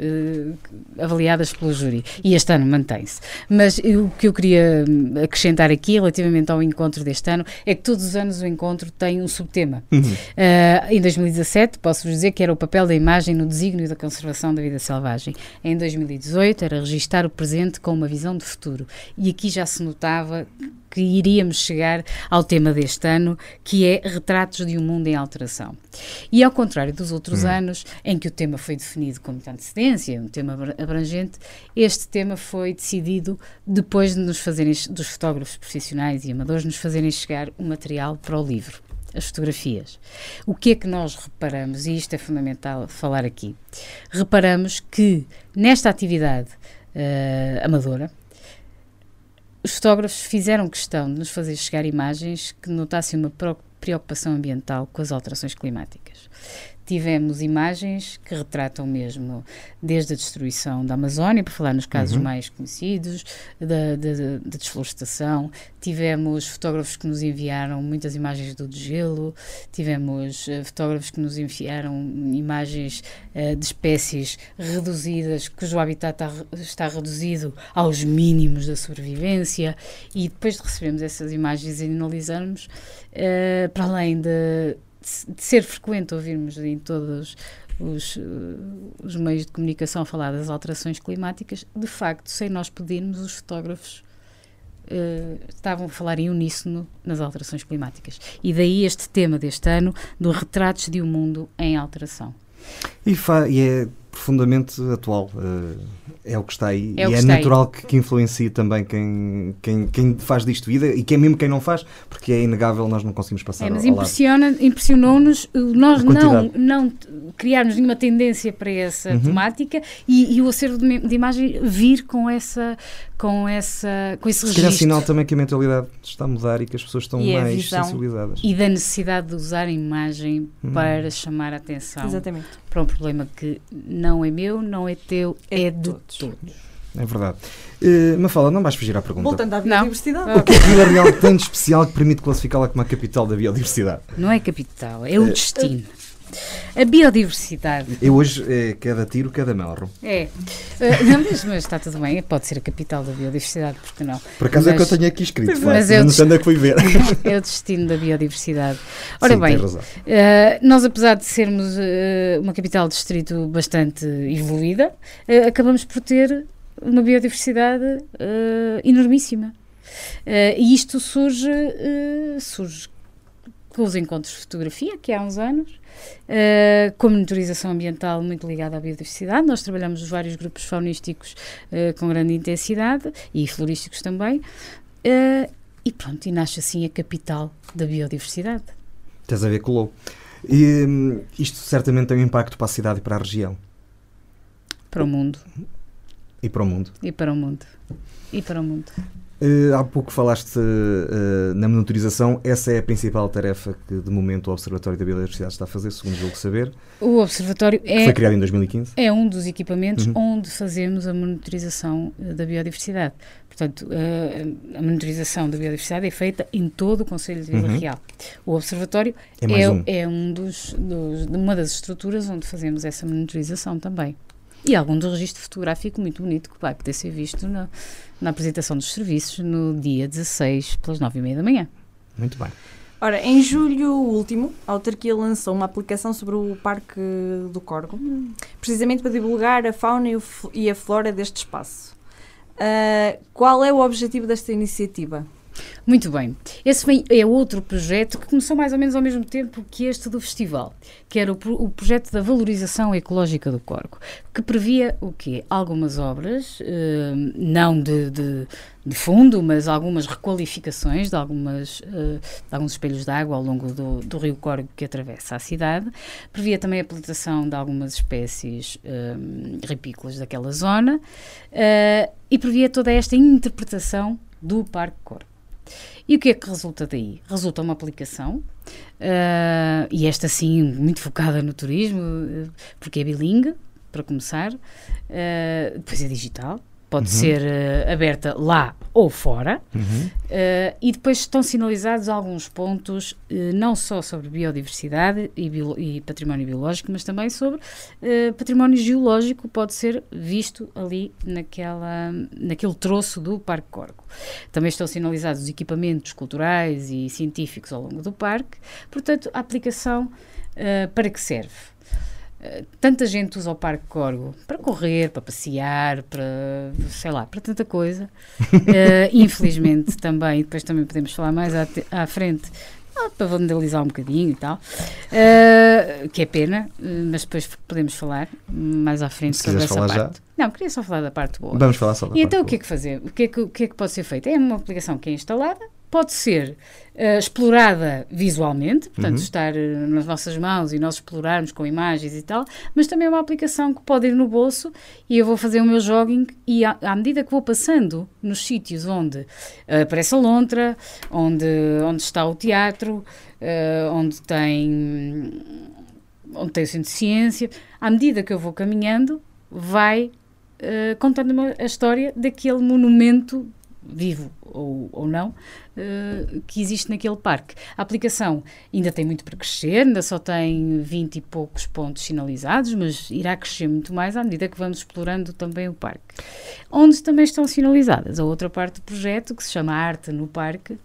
uh, avaliadas pelo júri. E este ano mantém-se. Mas eu- o que eu queria hum, acrescentar aqui, relativamente ao encontro deste ano, é que todos os anos o encontro tem um subtema. Uhum. Uh, em 2017, posso-vos dizer que era o papel da imagem no desígnio da conservação da vida selvagem. Em 2018, era registar o presente com uma visão de futuro. E aqui já se notava que iríamos chegar ao tema deste ano, que é retratos de um mundo em alteração. E ao contrário dos outros anos, em que o tema foi definido com muita antecedência, um tema abra- abrangente, este tema foi decidido depois de nos fazerem, dos fotógrafos profissionais e amadores, nos fazerem chegar o material para o livro as fotografias. O que é que nós reparamos, e isto é fundamental falar aqui? Reparamos que nesta atividade eh, amadora, os fotógrafos fizeram questão de nos fazer chegar imagens que notassem uma preocupação ambiental com as alterações climáticas. Tivemos imagens que retratam mesmo desde a destruição da Amazónia, por falar nos casos Uhum. mais conhecidos, da, da- da desflorestação. Tivemos fotógrafos que nos enviaram muitas imagens do degelo, tivemos eh, fotógrafos que nos enviaram imagens eh, de espécies reduzidas, cujo habitat está, está reduzido aos mínimos da sobrevivência. E depois de recebermos essas imagens e analisarmos, eh, para além de, de ser frequente ouvirmos em todos os, eh, os meios de comunicação falar das alterações climáticas, de facto, sem nós pedirmos, os fotógrafos eh, estavam a falar em uníssono nas alterações climáticas. E daí este tema deste ano, do retratos de um mundo em alteração. E, e é profundamente atual. eh, é o que está aí. É e é natural que, que influencie também quem, quem, quem faz disto vida e que é mesmo quem não faz, porque é inegável nós não conseguimos passar É, mas ao impressiona, impressionou-nos uh, nós não, não criarmos nenhuma tendência para essa Uhum. temática e, e o acervo de, de imagem vir com, essa, com, essa, com esse Se calhar é registro. sinal também que a mentalidade está a mudar e que as pessoas estão E mais sensibilizadas. E da necessidade de usar a imagem Hum. para chamar a atenção Exatamente. Para um problema que não é meu, não é teu, É é, de todos. todos. É verdade. Uh, Mafala, não vais fugir à pergunta. Voltando à biodiversidade. O que é que Vila Real tem de especial que permite classificá-la como a capital da biodiversidade? Não é capital, é o destino. A biodiversidade. Eu hoje é cada tiro, cada melro. É. Uh, não, mas, mas, está tudo bem, pode ser a capital da biodiversidade, porque não? Por acaso mas, é que eu tenho aqui escrito, mas é não é que fui ver. [laughs] é o destino da biodiversidade. Ora Sim, bem, uh, nós apesar de sermos uh, uma capital de distrito bastante evoluída, acabamos por ter uma biodiversidade enormíssima. e isto surge, surge com os encontros de fotografia, que há uns anos, uh, com monitorização ambiental muito ligada à biodiversidade. Nós trabalhamos vários grupos faunísticos uh, com grande intensidade e florísticos também. Uh, e pronto, e nasce assim a capital da biodiversidade. Tens a ver com o E hum, isto certamente tem um impacto para a cidade e para a região. Para o mundo. E para o mundo. E para o mundo. E para o mundo. Uh, há pouco falaste uh, na monitorização, essa é a principal tarefa que de momento o Observatório da Biodiversidade está a fazer, segundo julgo saber. O Observatório é, foi criado em 2015. É um dos equipamentos uhum. onde fazemos a monitorização uh, da biodiversidade. Portanto, a monitorização da biodiversidade é feita em todo o Conselho de Vila uhum. Real. O Observatório é, é um. é um dos, dos, uma das estruturas onde fazemos essa monitorização também. E algum do registro fotográfico muito bonito que vai poder ser visto na, na apresentação dos serviços no dia 16, pelas 9h30 da manhã. Muito bem. Ora, em julho último, a autarquia lançou uma aplicação sobre o Parque do Corgo, precisamente para divulgar a fauna e a flora deste espaço. Uh, qual é o objetivo desta iniciativa? Muito bem. Esse é outro projeto que começou mais ou menos ao mesmo tempo que este do festival, que era o, o projeto da valorização ecológica do Corgo, que previa o quê? Algumas obras, eh, não de, de, de, fundo, mas algumas requalificações de, algumas, eh, de alguns espelhos de água ao longo do, do, rio Corgo que atravessa a cidade. Previa também a plantação de algumas espécies eh, ripícolas daquela zona eh, e previa toda esta interpretação do Parque Corgo. E o que é que resulta daí? Resulta uma aplicação, uh, e esta sim, muito focada no turismo, porque é bilingue, para começar, uh, depois é digital, pode uhum. ser uh, aberta lá ou fora, uhum. uh, e depois estão sinalizados alguns pontos, uh, não só sobre biodiversidade e, bio e, património biológico, mas também sobre património geológico, pode ser visto ali naquela, naquele troço do Parque Corgo. Também estão sinalizados os equipamentos culturais e científicos ao longo do parque, portanto, a aplicação para que serve? Tanta gente usa o Parque Corgo para correr, para passear, para, sei lá, para tanta coisa. uh, [laughs] infelizmente também, depois também podemos falar mais à, à frente, ah, para vandalizar um bocadinho e tal, uh, que é pena, mas depois podemos falar mais à frente Se sobre essa parte. Já? Não, queria só falar da parte boa. Vamos falar só da E então o que é que fazer? O que é que, o que é que pode ser feito? É uma aplicação que é instalada, pode ser uh, explorada visualmente, portanto, uhum. estar uh, nas nossas mãos e nós explorarmos com imagens e tal, mas também é uma aplicação que pode ir no bolso e eu vou fazer o meu jogging e à, à medida que vou passando nos sítios onde uh, aparece a lontra, onde, onde está o teatro, onde tem onde tem o centro de ciência, à medida que eu vou caminhando, vai contando a história daquele monumento vivo ou, ou não, uh, que existe naquele parque. A aplicação ainda tem muito para crescer, ainda só tem 20 e poucos pontos sinalizados, mas irá crescer muito mais à medida que vamos explorando também o parque. Onde também estão sinalizadas a outra parte do projeto, que se chama Arte no Parque,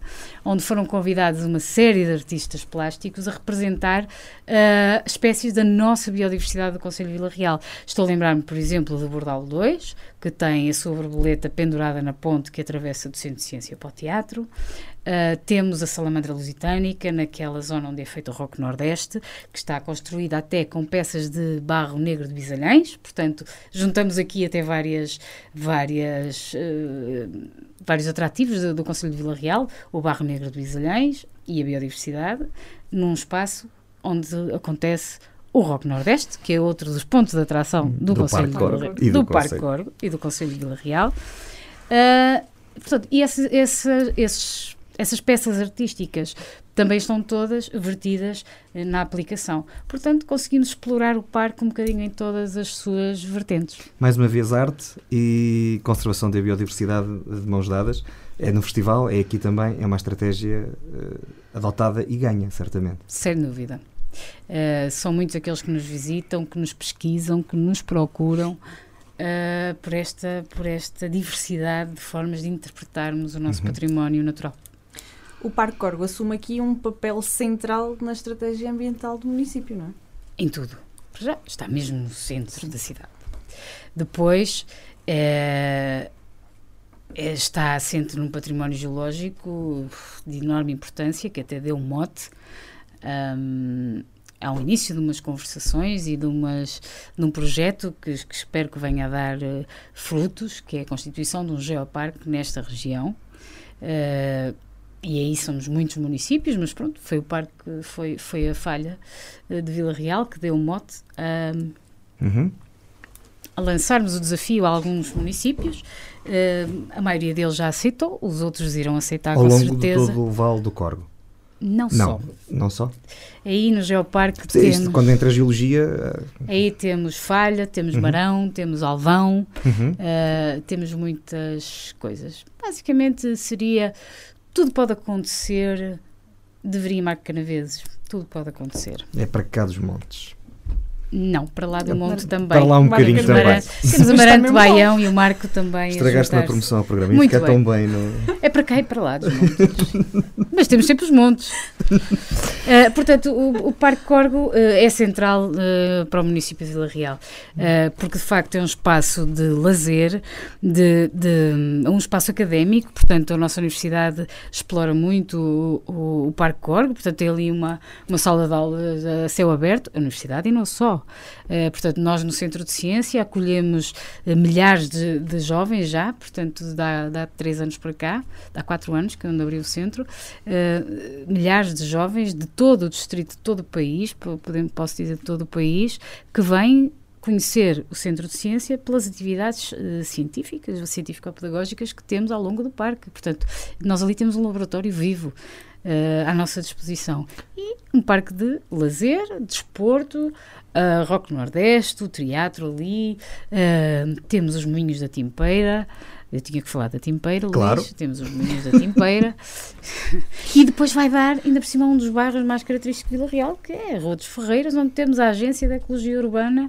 onde foram convidados uma série de artistas plásticos a representar uh, espécies da nossa biodiversidade do Conselho de Vila Real. Estou a lembrar-me, por exemplo, do Bordal 2, que tem a sua borboleta pendurada na ponte que atravessa do Centro de Ciência para o Teatro. Uh, temos a Salamandra Lusitânica, naquela zona onde é feito o Rock Nordeste, que está construída até com peças de barro negro de Bisalhães. Portanto, juntamos aqui até várias, várias, uh, vários atrativos do, do Conselho de Vila Real, o barro negro de Bisalhães e a biodiversidade, num espaço onde acontece o Rock Nordeste, que é outro dos pontos de atração do, do Conselho de Vila, e do, do Parque Corgo e do Conselho de Vila Real. Uh, portanto, e esse, esse, esses, essas peças artísticas também estão todas vertidas eh, na aplicação. Portanto, conseguimos explorar o parque um bocadinho em todas as suas vertentes. Mais uma vez, arte e conservação da biodiversidade de mãos dadas. É no festival, é aqui também, é uma estratégia uh, adotada e ganha, certamente. Sem dúvida. Uh, são muitos aqueles que nos visitam, que nos pesquisam, que nos procuram uh, por, esta, por esta diversidade de formas de interpretarmos o nosso uhum. património natural. O Parque Corgo assume aqui um papel central na estratégia ambiental do município, não é? Em tudo. Já está mesmo no centro Sim. da cidade. Depois, é, está assente num património geológico de enorme importância, que até deu um mote um, ao início de umas conversações e de, umas, de um projeto que, que espero que venha a dar uh, frutos, que é a constituição de um geoparque nesta região. Uh, e aí somos muitos municípios, mas pronto, foi o parque, foi, foi a falha uh, de Vila Real que deu o mote uhum. a lançarmos o desafio a alguns municípios. Uh, a maioria deles já aceitou, os outros irão aceitar Ao com longo certeza. De todo o Vale do Corgo. Não, não só. Não só? Aí no Geoparque Isto, temos... Quando entra a geologia... Eh, Aí temos Falha, temos uhum. Marão, temos Alvão, uhum. uh, temos muitas coisas. Basicamente seria... Tudo pode acontecer, deveria Marco Canaveses. Tudo pode acontecer. É para cá dos montes. Não, para lá do é, monte também. Para lá um bocadinho também. Temos o Marante Baião e o Marco também. Estragaste na promoção ao programa. Muito fica bem. tão bem. No... É para cá e para lá dos montes. Mas temos sempre os montes. Uh, portanto, o, o, Parque Corgo uh, é central uh, para o município de Vila Real, porque de facto é um espaço de lazer, de, de, um espaço académico, portanto a nossa universidade explora muito o, o, o Parque Corgo, portanto tem ali uma, uma sala de aulas a céu aberto, a universidade e não só. Uh, portanto, nós no Centro de Ciência acolhemos uh, milhares de, de, jovens já, portanto, dá, dá três anos para cá, dá quatro anos que onde abriu o centro, uh, milhares de jovens de todo o distrito, de todo o país, podemos, posso dizer de todo o país, que vêm conhecer o Centro de Ciência pelas atividades uh, científicas ou científico-pedagógicas que temos ao longo do parque. Portanto, nós ali temos um laboratório vivo uh, à nossa disposição. E um parque de lazer, desporto, uh, Rock Nordeste, o teatro ali, uh, temos os moinhos da Timpeira. Eu tinha que falar da Timpeira, claro. Luís, temos os moinhos da Timpeira. [laughs] e depois vai dar, ainda por cima, um dos bairros mais característicos de Vila Real, que é Rua dos Ferreiras, onde temos a Agência de Ecologia Urbana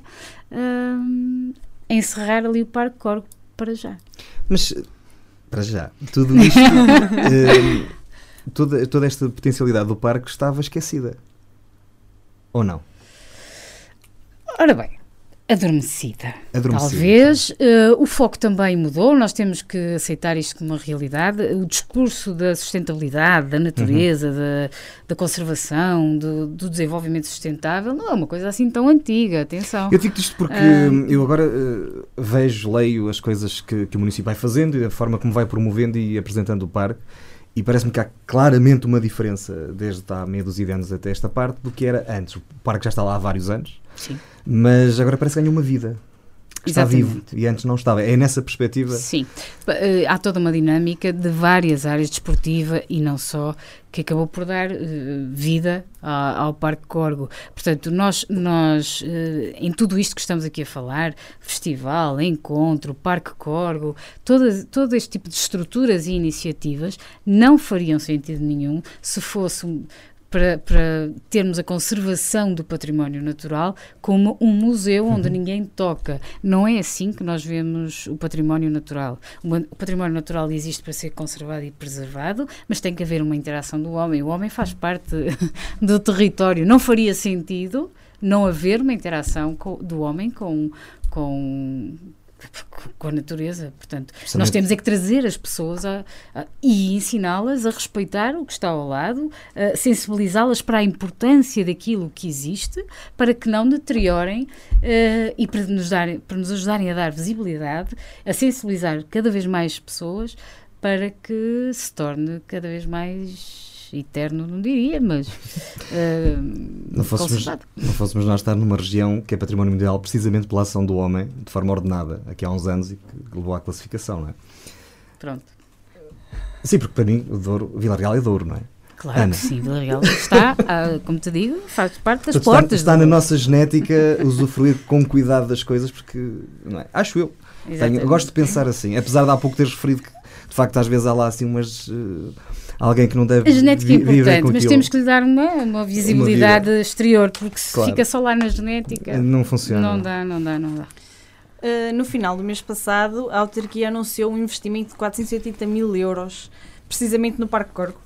uh, a encerrar ali o Parque Corgo para já. Mas, para já, tudo isto, [laughs] toda, toda esta potencialidade do parque estava esquecida. Ou não? Ora bem, adormecida. adormecida. Talvez. Uh, o foco também mudou, nós temos que aceitar isto como uma realidade. O discurso da sustentabilidade, da natureza, uhum. da, da, conservação, do, do, desenvolvimento sustentável, não é uma coisa assim tão antiga, atenção. Eu digo isto porque uh, eu agora uh, vejo, leio as coisas que, que o município vai fazendo e a forma como vai promovendo e apresentando o parque. E parece-me que há claramente uma diferença desde há meia dúzia de anos até esta parte do que era antes. O parque já está lá há vários anos, Sim. mas agora parece que ganha uma vida está Exatamente. vivo e antes não estava. É nessa perspectiva? Sim. Eh, há toda uma dinâmica de várias áreas desportiva e não só que acabou por dar uh, vida ao, ao, Parque Corgo. Portanto, nós, nós uh, em tudo isto que estamos aqui a falar, festival, encontro, Parque Corgo, todo, todo este tipo de estruturas e iniciativas não fariam sentido nenhum se fosse para, para, termos a conservação do património natural como um museu onde uhum. ninguém toca. Não é assim que nós vemos o património natural. O património natural existe para ser conservado e preservado, mas tem que haver uma interação do homem. O homem faz parte [laughs] do território. Não faria sentido não haver uma interação com, do homem com, com com a natureza. Portanto, Justamente. nós temos é que trazer as pessoas a, a, e ensiná-las a respeitar o que está ao lado, sensibilizá-las para a importância daquilo que existe, para que não deteriorem uh, e para nos, dar, para nos ajudarem a dar visibilidade, a sensibilizar cada vez mais pessoas para que se torne cada vez mais eterno não diria, mas uh, não, fôssemos, não fôssemos nós estar numa região que é património mundial precisamente pela ação do homem de forma ordenada, aqui há uns anos e que levou à classificação, não é? Pronto. Sim, porque para mim o Douro, Vila Real é Douro, não é? Claro Ana. que sim, Vila Real está, ah, como te digo, faz parte das Portanto, portas. Está, está na nossa genética usufruir com cuidado das coisas, porque, é? Acho eu. Tenho- gosto de pensar assim, apesar de há pouco teres referido que, de facto, às vezes há lá assim umas. eh, alguém que não deve A genética é vi- importante, com mas aquilo. temos que lhe dar uma, uma visibilidade exterior, porque se Claro. fica só lá na genética, Não funciona. não dá, não dá, não dá. Uh, no final do mês passado, a autarquia anunciou um investimento de 480 mil euros, precisamente no Parque Corgo,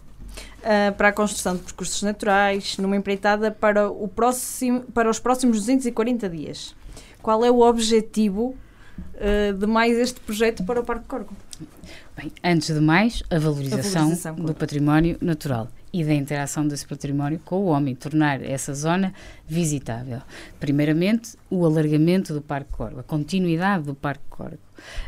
uh, para a construção de percursos naturais, numa empreitada para, o próximo, para os próximos 240 dias. Qual é o objetivo uh, de mais este projeto para o Parque Corgo? Bem, antes de mais, a valorização, valorização, do claro. património natural e da interação desse património com o homem, tornar essa zona visitável. Primeiramente, o alargamento do Parque Corgo, a continuidade do Parque Corgo.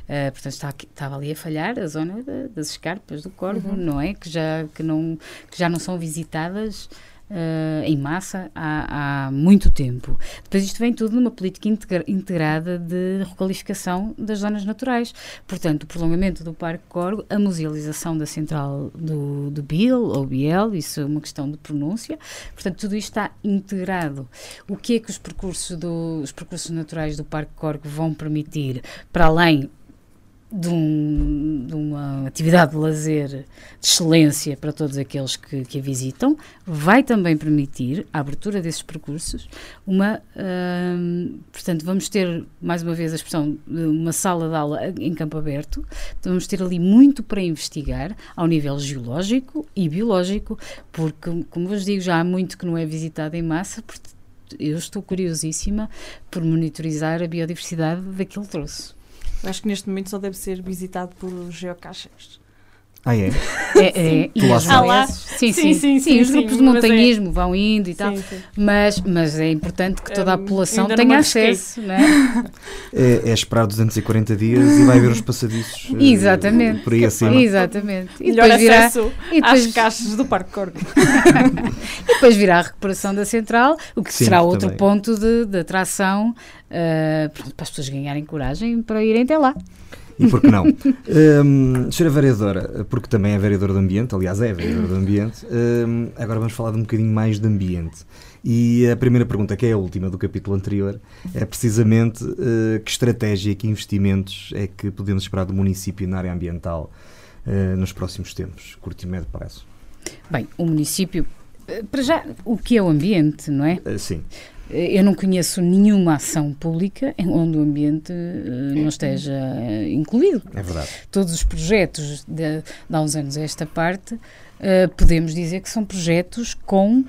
Uh, portanto, está aqui- estava ali a falhar a zona da- das escarpas do Corgo, Uhum. não é? Que já, que, não, que já não são visitadas uh, em massa há, há muito tempo. Depois isto vem tudo numa política integra- integrada de requalificação das zonas naturais. Portanto, o prolongamento do Parque Corgo, a musealização da central do, do Biel, ou Biel, isso é uma questão de pronúncia. Portanto, tudo isto está integrado. O que é que os percursos, do, os percursos naturais do Parque Corgo vão permitir, para além de, um- de uma atividade de lazer de excelência para todos aqueles que, que a visitam, vai também permitir a abertura desses percursos, uma, hum, portanto, vamos ter, mais uma vez a expressão, de uma sala de aula em campo aberto, Então, vamos ter ali muito para investigar, ao nível geológico e biológico, porque, como vos digo, já há muito que não é visitado em massa, eu estou curiosíssima por monitorizar a biodiversidade daquele troço. Acho que neste momento só deve ser visitado por geocaches. Ah, é? É, é, Tu lá e estás. as lá. OS, sim, sim, Sim, sim, sim, sim, os sim, grupos de é- montanhismo vão indo e tal, mas, mas é importante que toda a Hum, população tenha acesso, não é? [laughs] É, é esperar 240 dias e vai ver os passadiços eh, Exatamente. por aí acima. Exatamente. E Melhor depois, virá, acesso e, depois, às caixas do Parque Corgo. [laughs] e depois virá a recuperação da central, o que Sim, será outro também. ponto de, de atração ah, pronto, para as pessoas ganharem coragem para irem até lá. E por que não? [laughs] Hum, senhora Vereadora, porque também é Vereadora do Ambiente, aliás é Vereadora do Ambiente, hum, agora vamos falar de um bocadinho mais de ambiente. E a primeira pergunta, que é a última do capítulo anterior, é precisamente eh, que estratégia, que investimentos é que podemos esperar do município na área ambiental eh, nos próximos tempos, curto e médio prazo? Bem, o município, eh, para já, o que é o ambiente, não é? Sim, Eu não conheço nenhuma ação pública em onde o ambiente eh, não esteja eh, incluído. é verdade. Todos os projetos de, de há uns anos a esta parte, eh, podemos dizer que são projetos com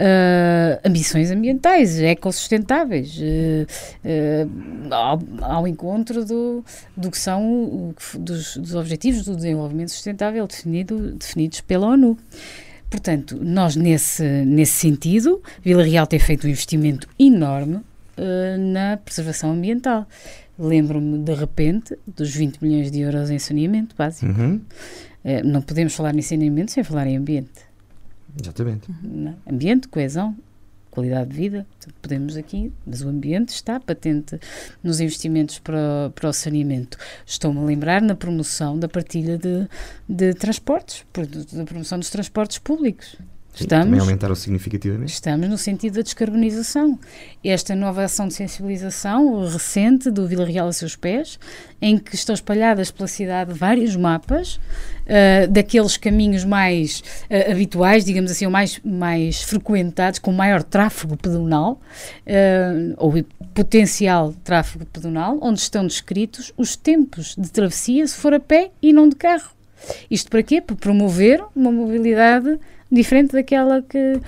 eh, ambições ambientais, ecossustentáveis, eh, eh, ao, ao encontro do, do que são o dos, dos objetivos do desenvolvimento sustentável definido, definidos pela ONU. Portanto, nós nesse, nesse sentido, Vila Real tem feito um investimento enorme eh, na preservação ambiental. Lembro-me, de repente, dos 20 milhões de euros em saneamento básico. Uhum, Eh, não podemos falar em saneamento sem falar em ambiente. exatamente. não é? Ambiente, coesão, qualidade de vida. Podemos aqui, mas o ambiente está patente nos investimentos para, para o saneamento. Estou-me a lembrar na promoção da partilha de, de transportes, por- da promoção dos transportes públicos. Sim, também Estamos aumentaram significativamente. Estamos no sentido da descarbonização. Esta nova ação de sensibilização recente do Vila Real a seus pés, em que estão espalhadas pela cidade vários mapas ah, daqueles caminhos mais ah, habituais, digamos assim, ou mais, mais frequentados, com maior tráfego pedonal, ah, ou potencial tráfego pedonal, onde estão descritos os tempos de travessia se for a pé e não de carro. Isto para quê? Para promover uma mobilidade diferente daquela que,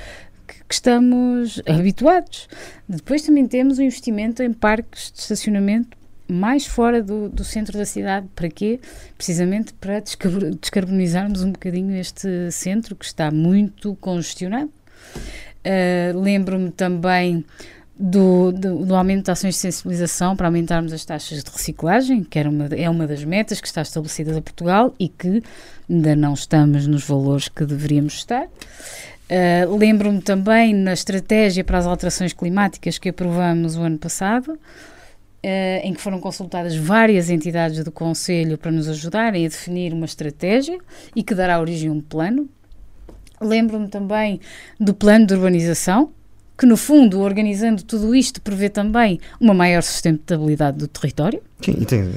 que, estamos habituados. Depois também temos o investimento em parques de estacionamento mais fora do, do centro da cidade. Para quê? Precisamente para descar- descarbonizarmos um bocadinho este centro que está muito congestionado. Uh, Lembro-me também do, do, do aumento de ações de sensibilização para aumentarmos as taxas de reciclagem, que era uma, é uma das metas que está estabelecida a Portugal e que ainda não estamos nos valores que deveríamos estar. Uh, Lembro-me também na estratégia para as alterações climáticas que aprovamos o ano passado, uh, em que foram consultadas várias entidades do Conselho para nos ajudarem a definir uma estratégia e que dará origem a um plano Lembro-me também do plano de urbanização, que no fundo, organizando tudo isto, prevê também uma maior sustentabilidade do território. Sim, e tem,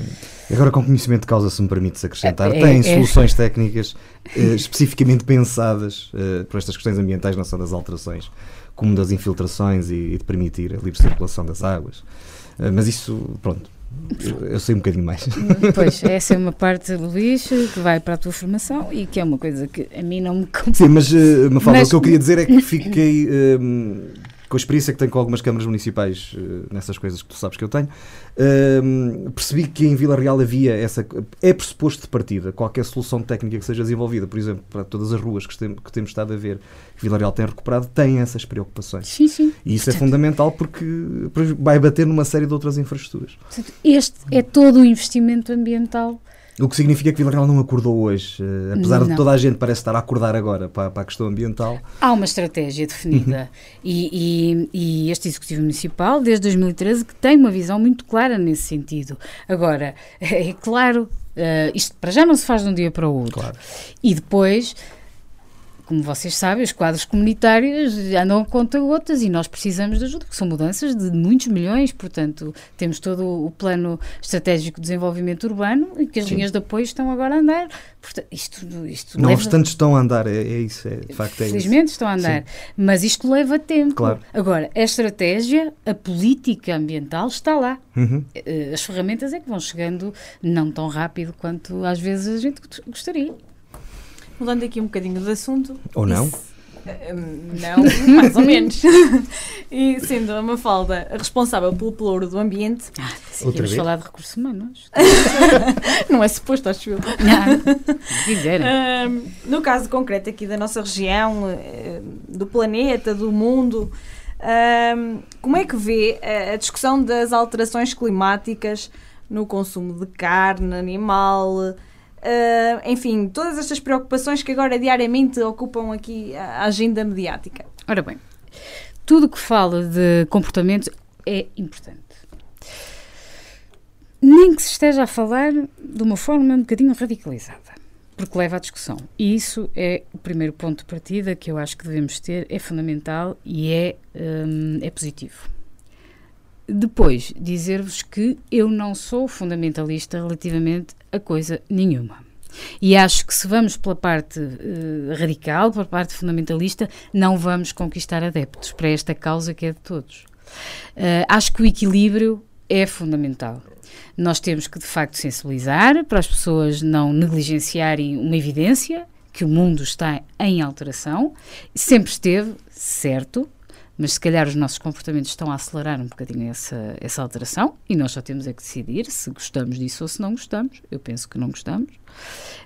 agora com conhecimento de causa, se me permites acrescentar, É- é- tem é- soluções técnicas eh, especificamente pensadas eh, por estas questões ambientais, não só das alterações, como das infiltrações e, e de permitir a livre circulação das águas. Eh, mas isso, pronto, eu, sei um bocadinho mais. Pois, [laughs] essa é uma parte do lixo que vai para a tua formação e que é uma coisa que a mim não me Sim, mas, uh, Mafalda, Mas- o que eu queria dizer é que fiquei ehm, com a experiência que tenho com algumas câmaras municipais eh, nessas coisas que tu sabes que eu tenho. ehm, percebi que em Vila Real havia essa. É pressuposto de partida qualquer solução técnica que seja desenvolvida, por exemplo, para todas as ruas que, tem- que temos estado a ver que Vila Real tem recuperado, tem essas preocupações. Sim, sim. E isso é fundamental porque vai bater numa série de outras infraestruturas. Portanto, Este é todo o investimento ambiental. O que significa que Vila Real não acordou hoje, eh, apesar de Não. toda a gente parece estar a acordar agora para, para a questão ambiental. Há uma estratégia definida e, e- e este Executivo Municipal, desde 2013, que tem uma visão muito clara nesse sentido. Agora, [laughs] é claro, eh, isto para já não se faz de um dia para o outro. Claro. E depois, como vocês sabem, os quadros comunitários andam a conta gotas e nós precisamos de ajuda, porque são mudanças de muitos milhões, portanto, temos todo o plano estratégico de desenvolvimento urbano e que as Sim. linhas de apoio estão agora a andar. Portanto, isto, isto Não, tantos estão a andar, é, é isso, é, de facto é isso. Felizmente estão a andar, mas isto leva tempo. Claro. Agora, a estratégia, a política ambiental está lá. Uhum. Eh, As ferramentas é que vão chegando não tão rápido quanto às vezes a gente gostaria. Mudando aqui um bocadinho de assunto. Ou não? Isso- eh, não, [laughs] mais ou menos. [laughs] e sendo a Mafalda responsável pelo pelouro do ambiente, Se Outra falar de recursos humanos. [laughs] não é suposto, acho eu. Não, no caso concreto aqui da nossa região, eh, do planeta, do mundo, ahm, como é que vê a, a discussão das alterações climáticas no consumo de carne animal? Ah, enfim, todas estas preocupações que agora diariamente ocupam aqui a a agenda mediática. Ora bem, tudo que fala de comportamento é importante. Nem que se esteja a falar de uma forma um bocadinho radicalizada, porque leva à discussão. E isso é o primeiro ponto de partida que eu acho que devemos ter, é fundamental e é, hum, é positivo. Depois, dizer-vos que eu não sou fundamentalista relativamente a coisa nenhuma. E acho que se vamos pela parte eh, radical, pela parte fundamentalista, não vamos conquistar adeptos para esta causa que é de todos. Eh, acho que o equilíbrio é fundamental. Nós temos que, de facto, sensibilizar para as pessoas não negligenciarem uma evidência que o mundo está em alteração. Sempre esteve, certo, mas se calhar os nossos comportamentos estão a acelerar um bocadinho essa, essa alteração e nós só temos é que decidir se gostamos disso ou se não gostamos. Eu penso que não gostamos.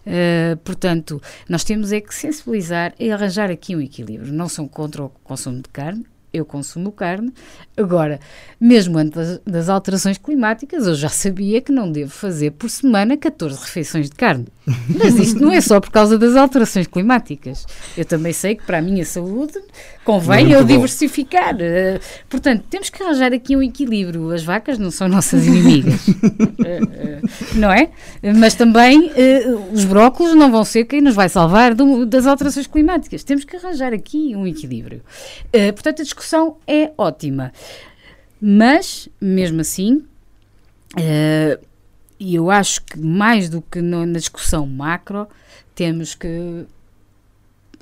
Uh, portanto, nós temos é que sensibilizar e arranjar aqui um equilíbrio. Não sou contra o consumo de carne, eu consumo carne. Agora, mesmo antes das alterações climáticas, eu já sabia que não devo fazer por semana 14 refeições de carne. Mas isto não é só por causa das alterações climáticas. Eu também sei que para a minha saúde convém Muito eu bom. diversificar. Uh, portanto, temos que arranjar aqui um equilíbrio. As vacas não são [laughs] nossas inimigas. Uh, uh, não é? Mas também os brócolos não vão ser quem nos vai salvar do- das alterações climáticas. Temos que arranjar aqui um equilíbrio. Portanto, a discussão é ótima. Mas, mesmo assim, e eu acho que mais do que no- na discussão macro, temos que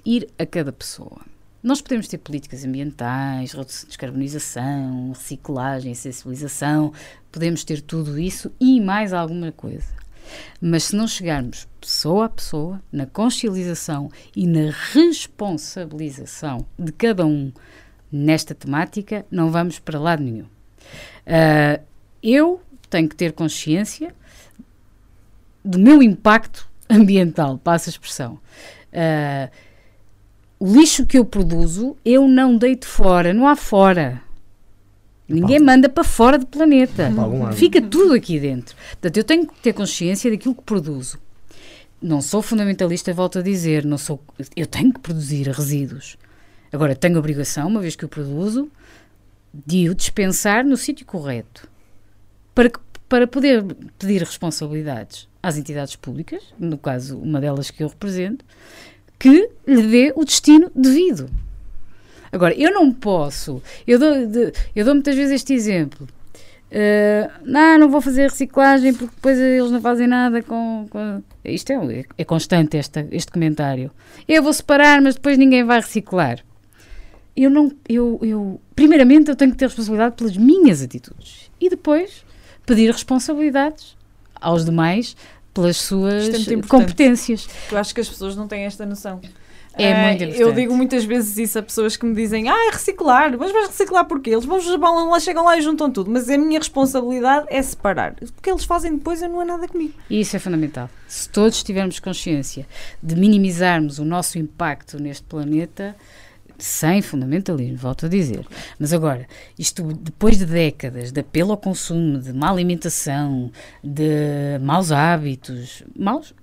ir a cada pessoa. Nós podemos ter políticas ambientais, redução de descarbonização, reciclagem, sensibilização, podemos ter tudo isso e mais alguma coisa. Mas se não chegarmos pessoa a pessoa, na consciencialização e na responsabilização de cada um nesta temática, não vamos para lado nenhum. Ah, eu tenho que ter consciência do meu impacto ambiental, passa a expressão. Ah, o lixo que eu produzo, eu não deito fora, não há fora. Ninguém manda para fora do planeta. Fica tudo aqui dentro. Portanto, eu tenho que ter consciência daquilo que produzo. Não sou fundamentalista, volto a dizer, não sou, eu tenho que produzir resíduos. Agora, tenho obrigação, uma vez que o produzo, de o dispensar no sítio correto. Para, que- para poder pedir responsabilidades às entidades públicas, no caso, uma delas que eu represento, que lhe dê o destino devido. Agora, eu não posso, eu dou, eu dou muitas vezes este exemplo. Uh, não, não vou fazer reciclagem porque depois eles não fazem nada com. com... Isto é, é constante esta, este comentário. Eu vou separar, mas depois ninguém vai reciclar. Eu não. Eu, eu, primeiramente, eu tenho que ter responsabilidade pelas minhas atitudes e depois pedir responsabilidades aos demais pelas suas é competências. Eu acho que as pessoas não têm esta noção. É uh, muito importante. Eu digo muitas vezes isso a pessoas que me dizem: Ah, é reciclar, mas vais reciclar porquê? Eles vão, vão lá, chegam lá e juntam tudo. Mas a minha responsabilidade é separar. O que eles fazem depois não é nada comigo. E isso é fundamental. Se todos tivermos consciência de minimizarmos o nosso impacto neste planeta, sem fundamentalismo, volto a dizer. Mas agora, isto depois de décadas de apelo ao consumo, de má alimentação, de maus hábitos, maus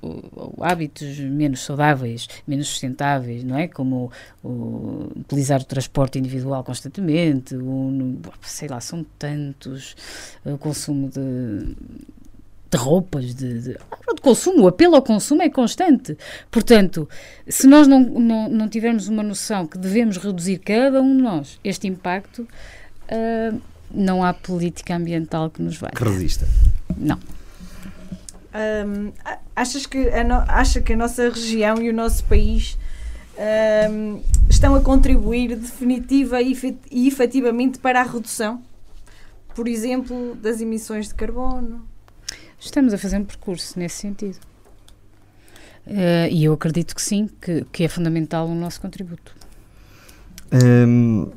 hábitos menos saudáveis, menos sustentáveis, não é? Como o, utilizar o transporte individual constantemente, o, sei lá, são tantos, o consumo de de roupas, de, de, de, consumo, o apelo ao consumo é constante. Portanto, se nós não, não, não tivermos uma noção que devemos reduzir cada um de nós este impacto, uh, não há política ambiental que nos vai. Que resista. Não. Um, achas que a no, acha que a nossa região e o nosso país um, estão a contribuir definitiva e efetivamente para a redução, por exemplo, das emissões de carbono? Estamos a fazer um percurso nesse sentido. Uh, e eu acredito que sim, que, que é fundamental o nosso contributo. Um,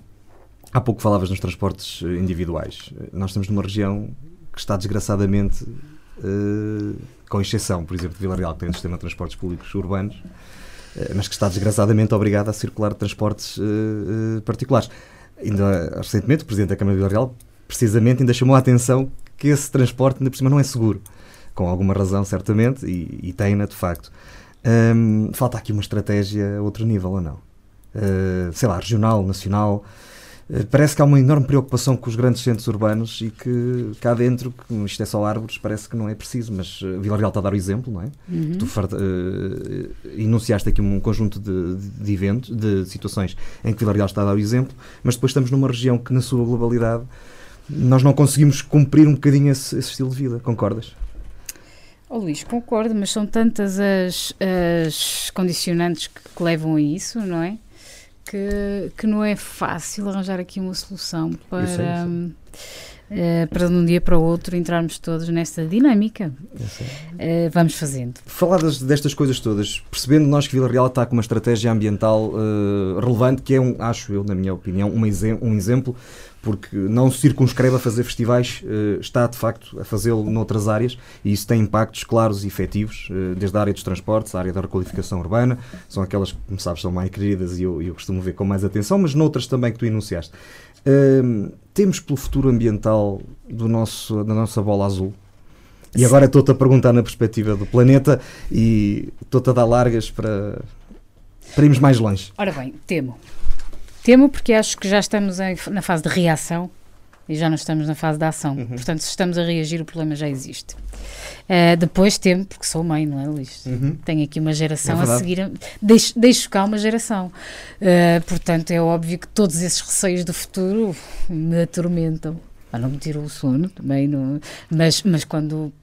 há pouco falavas nos transportes individuais. Nós estamos numa região que está desgraçadamente, uh, com exceção, por exemplo, de Vila Real, que tem um sistema de transportes públicos urbanos, uh, mas que está desgraçadamente obrigada a circular transportes particulares. Ainda recentemente, o Presidente da Câmara de Vila Real, precisamente, ainda chamou a atenção que esse transporte, ainda por cima, não é seguro com alguma razão, certamente, e, e tem-na de facto. Um, falta aqui uma estratégia a outro nível ou não? Uh, sei lá, regional, nacional. Uh, parece que há uma enorme preocupação com os grandes centros urbanos e que cá dentro, que isto é só árvores, parece que não é preciso, mas uh, Vila Real está a dar o exemplo, não é? Uhum. Tu enunciaste aqui um conjunto de, de, eventos, de situações em que Vila Real está a dar o exemplo, mas depois estamos numa região que, na sua globalidade, nós não conseguimos cumprir um bocadinho esse, esse estilo de vida, concordas? Oh, Luís, concordo, mas são tantas as, as condicionantes que, que levam a isso, não é? Que, que não é fácil arranjar aqui uma solução para, uh, para de um dia para o outro entrarmos todos nesta dinâmica. Uh, vamos fazendo. Faladas destas coisas todas, percebendo nós que Vila Real está com uma estratégia ambiental uh, relevante, que é, um, acho eu, na minha opinião, um, um exemplo porque não se circunscreve a fazer festivais, eh, está de facto a fazê-lo noutras áreas e isso tem impactos claros e efetivos, eh, desde a área dos transportes, a área da requalificação urbana, são aquelas que, como sabes, são mais queridas e eu, eu costumo ver com mais atenção, mas noutras também que tu enunciaste. Uh, temos pelo futuro ambiental do nosso, da nossa bola azul? E agora estou-te a perguntar na perspectiva do planeta e estou-te a dar largas para, para irmos mais longe. Ora bem, temo. Temo porque acho que já estamos em, na fase de reação e já não estamos na fase da ação. Uhum. Portanto, se estamos a reagir, o problema já existe. Uh, depois temo, porque sou mãe, não é, Luís? Uhum. Tenho aqui uma geração é a seguir. deixo, deixo cá uma geração. Uh, portanto, é óbvio que todos esses receios do futuro me atormentam. Ah, não me tiram o sono também, não, mas, mas quando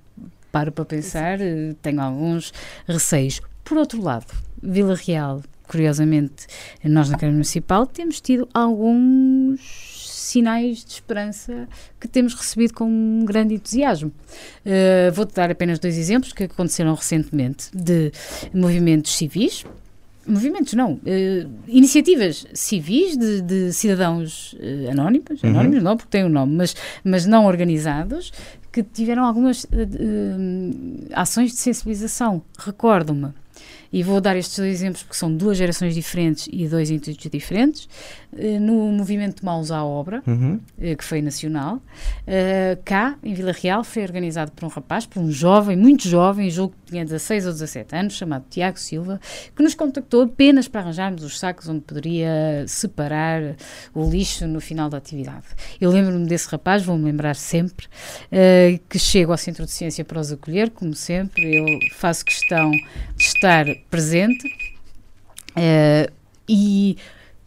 paro para pensar, uh, tenho alguns receios. Por outro lado, Vila Real curiosamente, nós na Câmara Municipal temos tido alguns sinais de esperança que temos recebido com um grande entusiasmo. Uh, Vou-te dar apenas dois exemplos que aconteceram recentemente de movimentos civis. Movimentos não, uh, iniciativas civis de, de cidadãos uh, anónimos, uhum. anónimos não porque têm um nome, mas, mas não organizados, que tiveram algumas ações de sensibilização. Recordo-me e vou dar estes dois exemplos porque são duas gerações diferentes e dois intuitos diferentes. Eh, no movimento de Mãos à Obra, uhum. Eh, que foi nacional, eh, cá, em Vila Real, foi organizado por um rapaz, por um jovem, muito jovem, julgo que tinha 16 ou 17 anos, chamado Tiago Silva, que nos contactou apenas para arranjarmos os sacos onde poderia separar o lixo no final da atividade. Eu lembro-me desse rapaz, vou-me lembrar sempre, que chego ao Centro de Ciência para os acolher, como sempre, eu faço questão de estar presente. Uh, e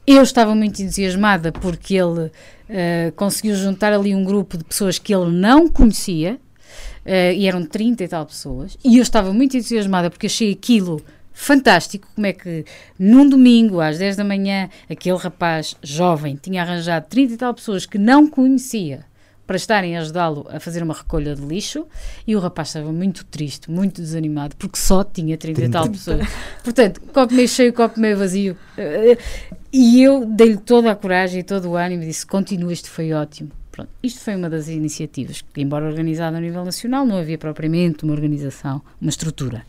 eu estava muito entusiasmada porque ele uh, conseguiu juntar ali um grupo de pessoas que ele não conhecia, uh, e eram 30 e tal pessoas, e eu estava muito entusiasmada porque achei aquilo fantástico, como é que num domingo às 10 da manhã aquele rapaz jovem tinha arranjado 30 e tal pessoas que não conhecia para estarem a ajudá-lo a fazer uma recolha de lixo e o rapaz estava muito triste, muito desanimado, porque só tinha 30 e tal pessoas. Portanto, copo meio cheio, copo meio vazio. E eu dei-lhe toda a coragem e todo o ânimo e disse: continua, isto foi ótimo. Pronto, isto foi uma das iniciativas que, embora organizada a nível nacional, não havia propriamente uma organização, uma estrutura.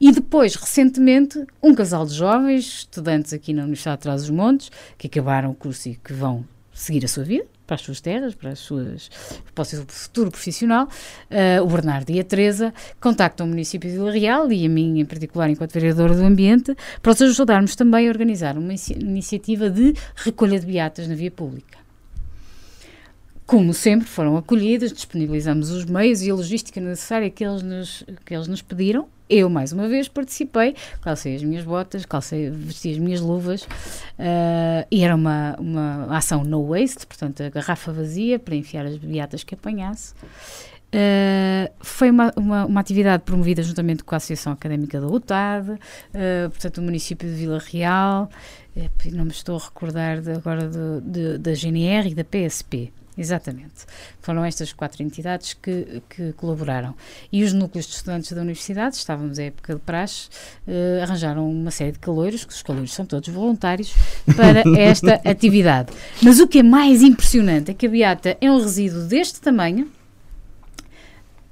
E depois, recentemente, um casal de jovens, estudantes aqui na Universidade de Trás-os-Montes, que acabaram o curso e que vão seguir a sua vida, para as suas terras, para, as suas, para o seu futuro profissional, uh, o Bernardo e a Teresa contactam o município de Vila Real e a mim em particular enquanto vereadora do ambiente para os ajudarmos também a organizar uma iniciativa de recolha de beatas na via pública. Como sempre, foram acolhidas, disponibilizamos os meios e a logística necessária que eles nos, que eles nos pediram eu, mais uma vez, participei, calcei as minhas botas, calcei, vesti as minhas luvas uh, e era uma, uma ação no waste, portanto, a garrafa vazia para enfiar as beatas que apanhasse. Uh, foi uma, uma, uma, atividade promovida juntamente com a Associação Académica da UTAD, uh, portanto, o município de Vila Real, não me estou a recordar de, agora de, de, da GNR e da PSP. Exatamente. Foram estas quatro entidades que, que colaboraram. E os núcleos de estudantes da universidade, estávamos à época de praxe, uh, arranjaram uma série de caloiros, que os caloiros são todos voluntários, para [laughs] esta atividade. Mas o que é mais impressionante é que a beata é um resíduo deste tamanho,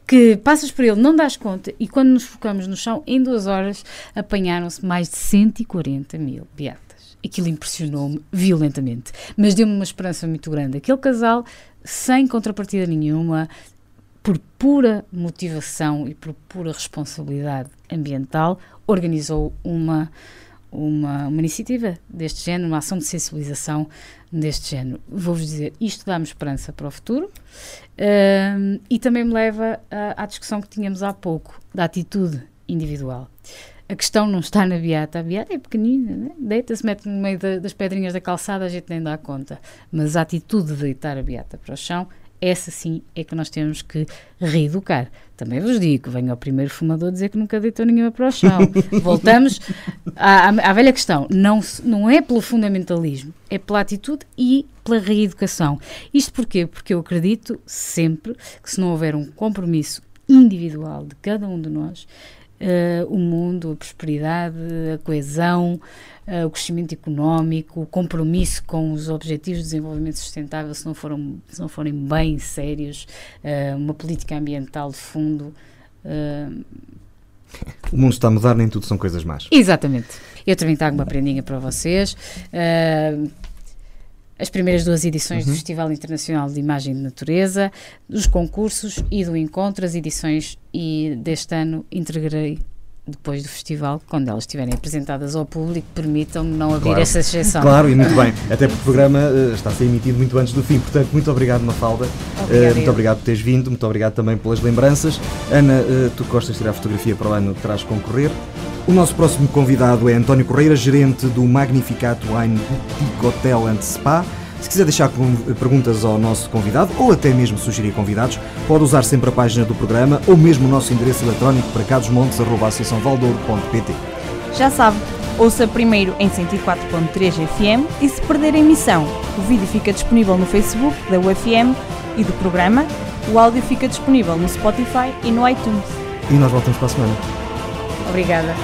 que passas por ele, não das conta, e quando nos focamos no chão, em duas horas apanharam-se mais de 140 mil beatas. Aquilo impressionou-me violentamente, mas deu-me uma esperança muito grande. Aquele casal, sem contrapartida nenhuma, por pura motivação e por pura responsabilidade ambiental, organizou uma, uma, uma iniciativa deste género, uma ação de sensibilização deste género. Vou-vos dizer, isto dá-me esperança para o futuro uh, e também me leva à discussão que tínhamos há pouco, da atitude individual a questão não está na beata. A beata é pequenina, né? deita-se, mete no meio da, das pedrinhas da calçada, a gente nem dá conta. Mas a atitude de deitar a beata para o chão, essa sim é que nós temos que reeducar. Também vos digo, venha o primeiro fumador dizer que nunca deitou nenhuma para o chão. [laughs] Voltamos à, à, à, velha questão. Não, não é pelo fundamentalismo, é pela atitude e pela reeducação. Isto porquê? Porque eu acredito sempre que se não houver um compromisso individual de cada um de nós, uh, o mundo, a prosperidade, a coesão, uh, o crescimento económico, o compromisso com os objetivos de desenvolvimento sustentável, se não, foram, se não forem bem sérios, uh, uma política ambiental de fundo. O mundo está a mudar, nem tudo são coisas más. Exatamente. Eu também trago uma prendinha para vocês. Uh, as primeiras duas edições uhum. do Festival Internacional de Imagem de Natureza, dos concursos e do encontro, as edições e deste ano integrarei depois do festival, quando elas estiverem apresentadas ao público, permitam-me não abrir claro. essa exceção. Claro, e muito [laughs] bem. Até porque o programa uh, está a ser emitido muito antes do fim, portanto, muito obrigado, Mafalda. Uh, muito obrigado por teres vindo, muito obrigado também pelas lembranças. Ana, uh, tu gostas de tirar fotografia para o ano que terás concorrer. O nosso próximo convidado é António Correia, gerente do Magnificato Wine Boutique Hotel and Spa. Se quiser deixar perguntas ao nosso convidado ou até mesmo sugerir convidados, pode usar sempre a página do programa ou mesmo o nosso endereço eletrónico para cadosmontes.associaçãovaldouro.pt. Já sabe, ouça primeiro em 104.3 FM e se perder a emissão, o vídeo fica disponível no Facebook da UFM e do programa, o áudio fica disponível no Spotify e no iTunes. E nós voltamos para a semana. Obrigada.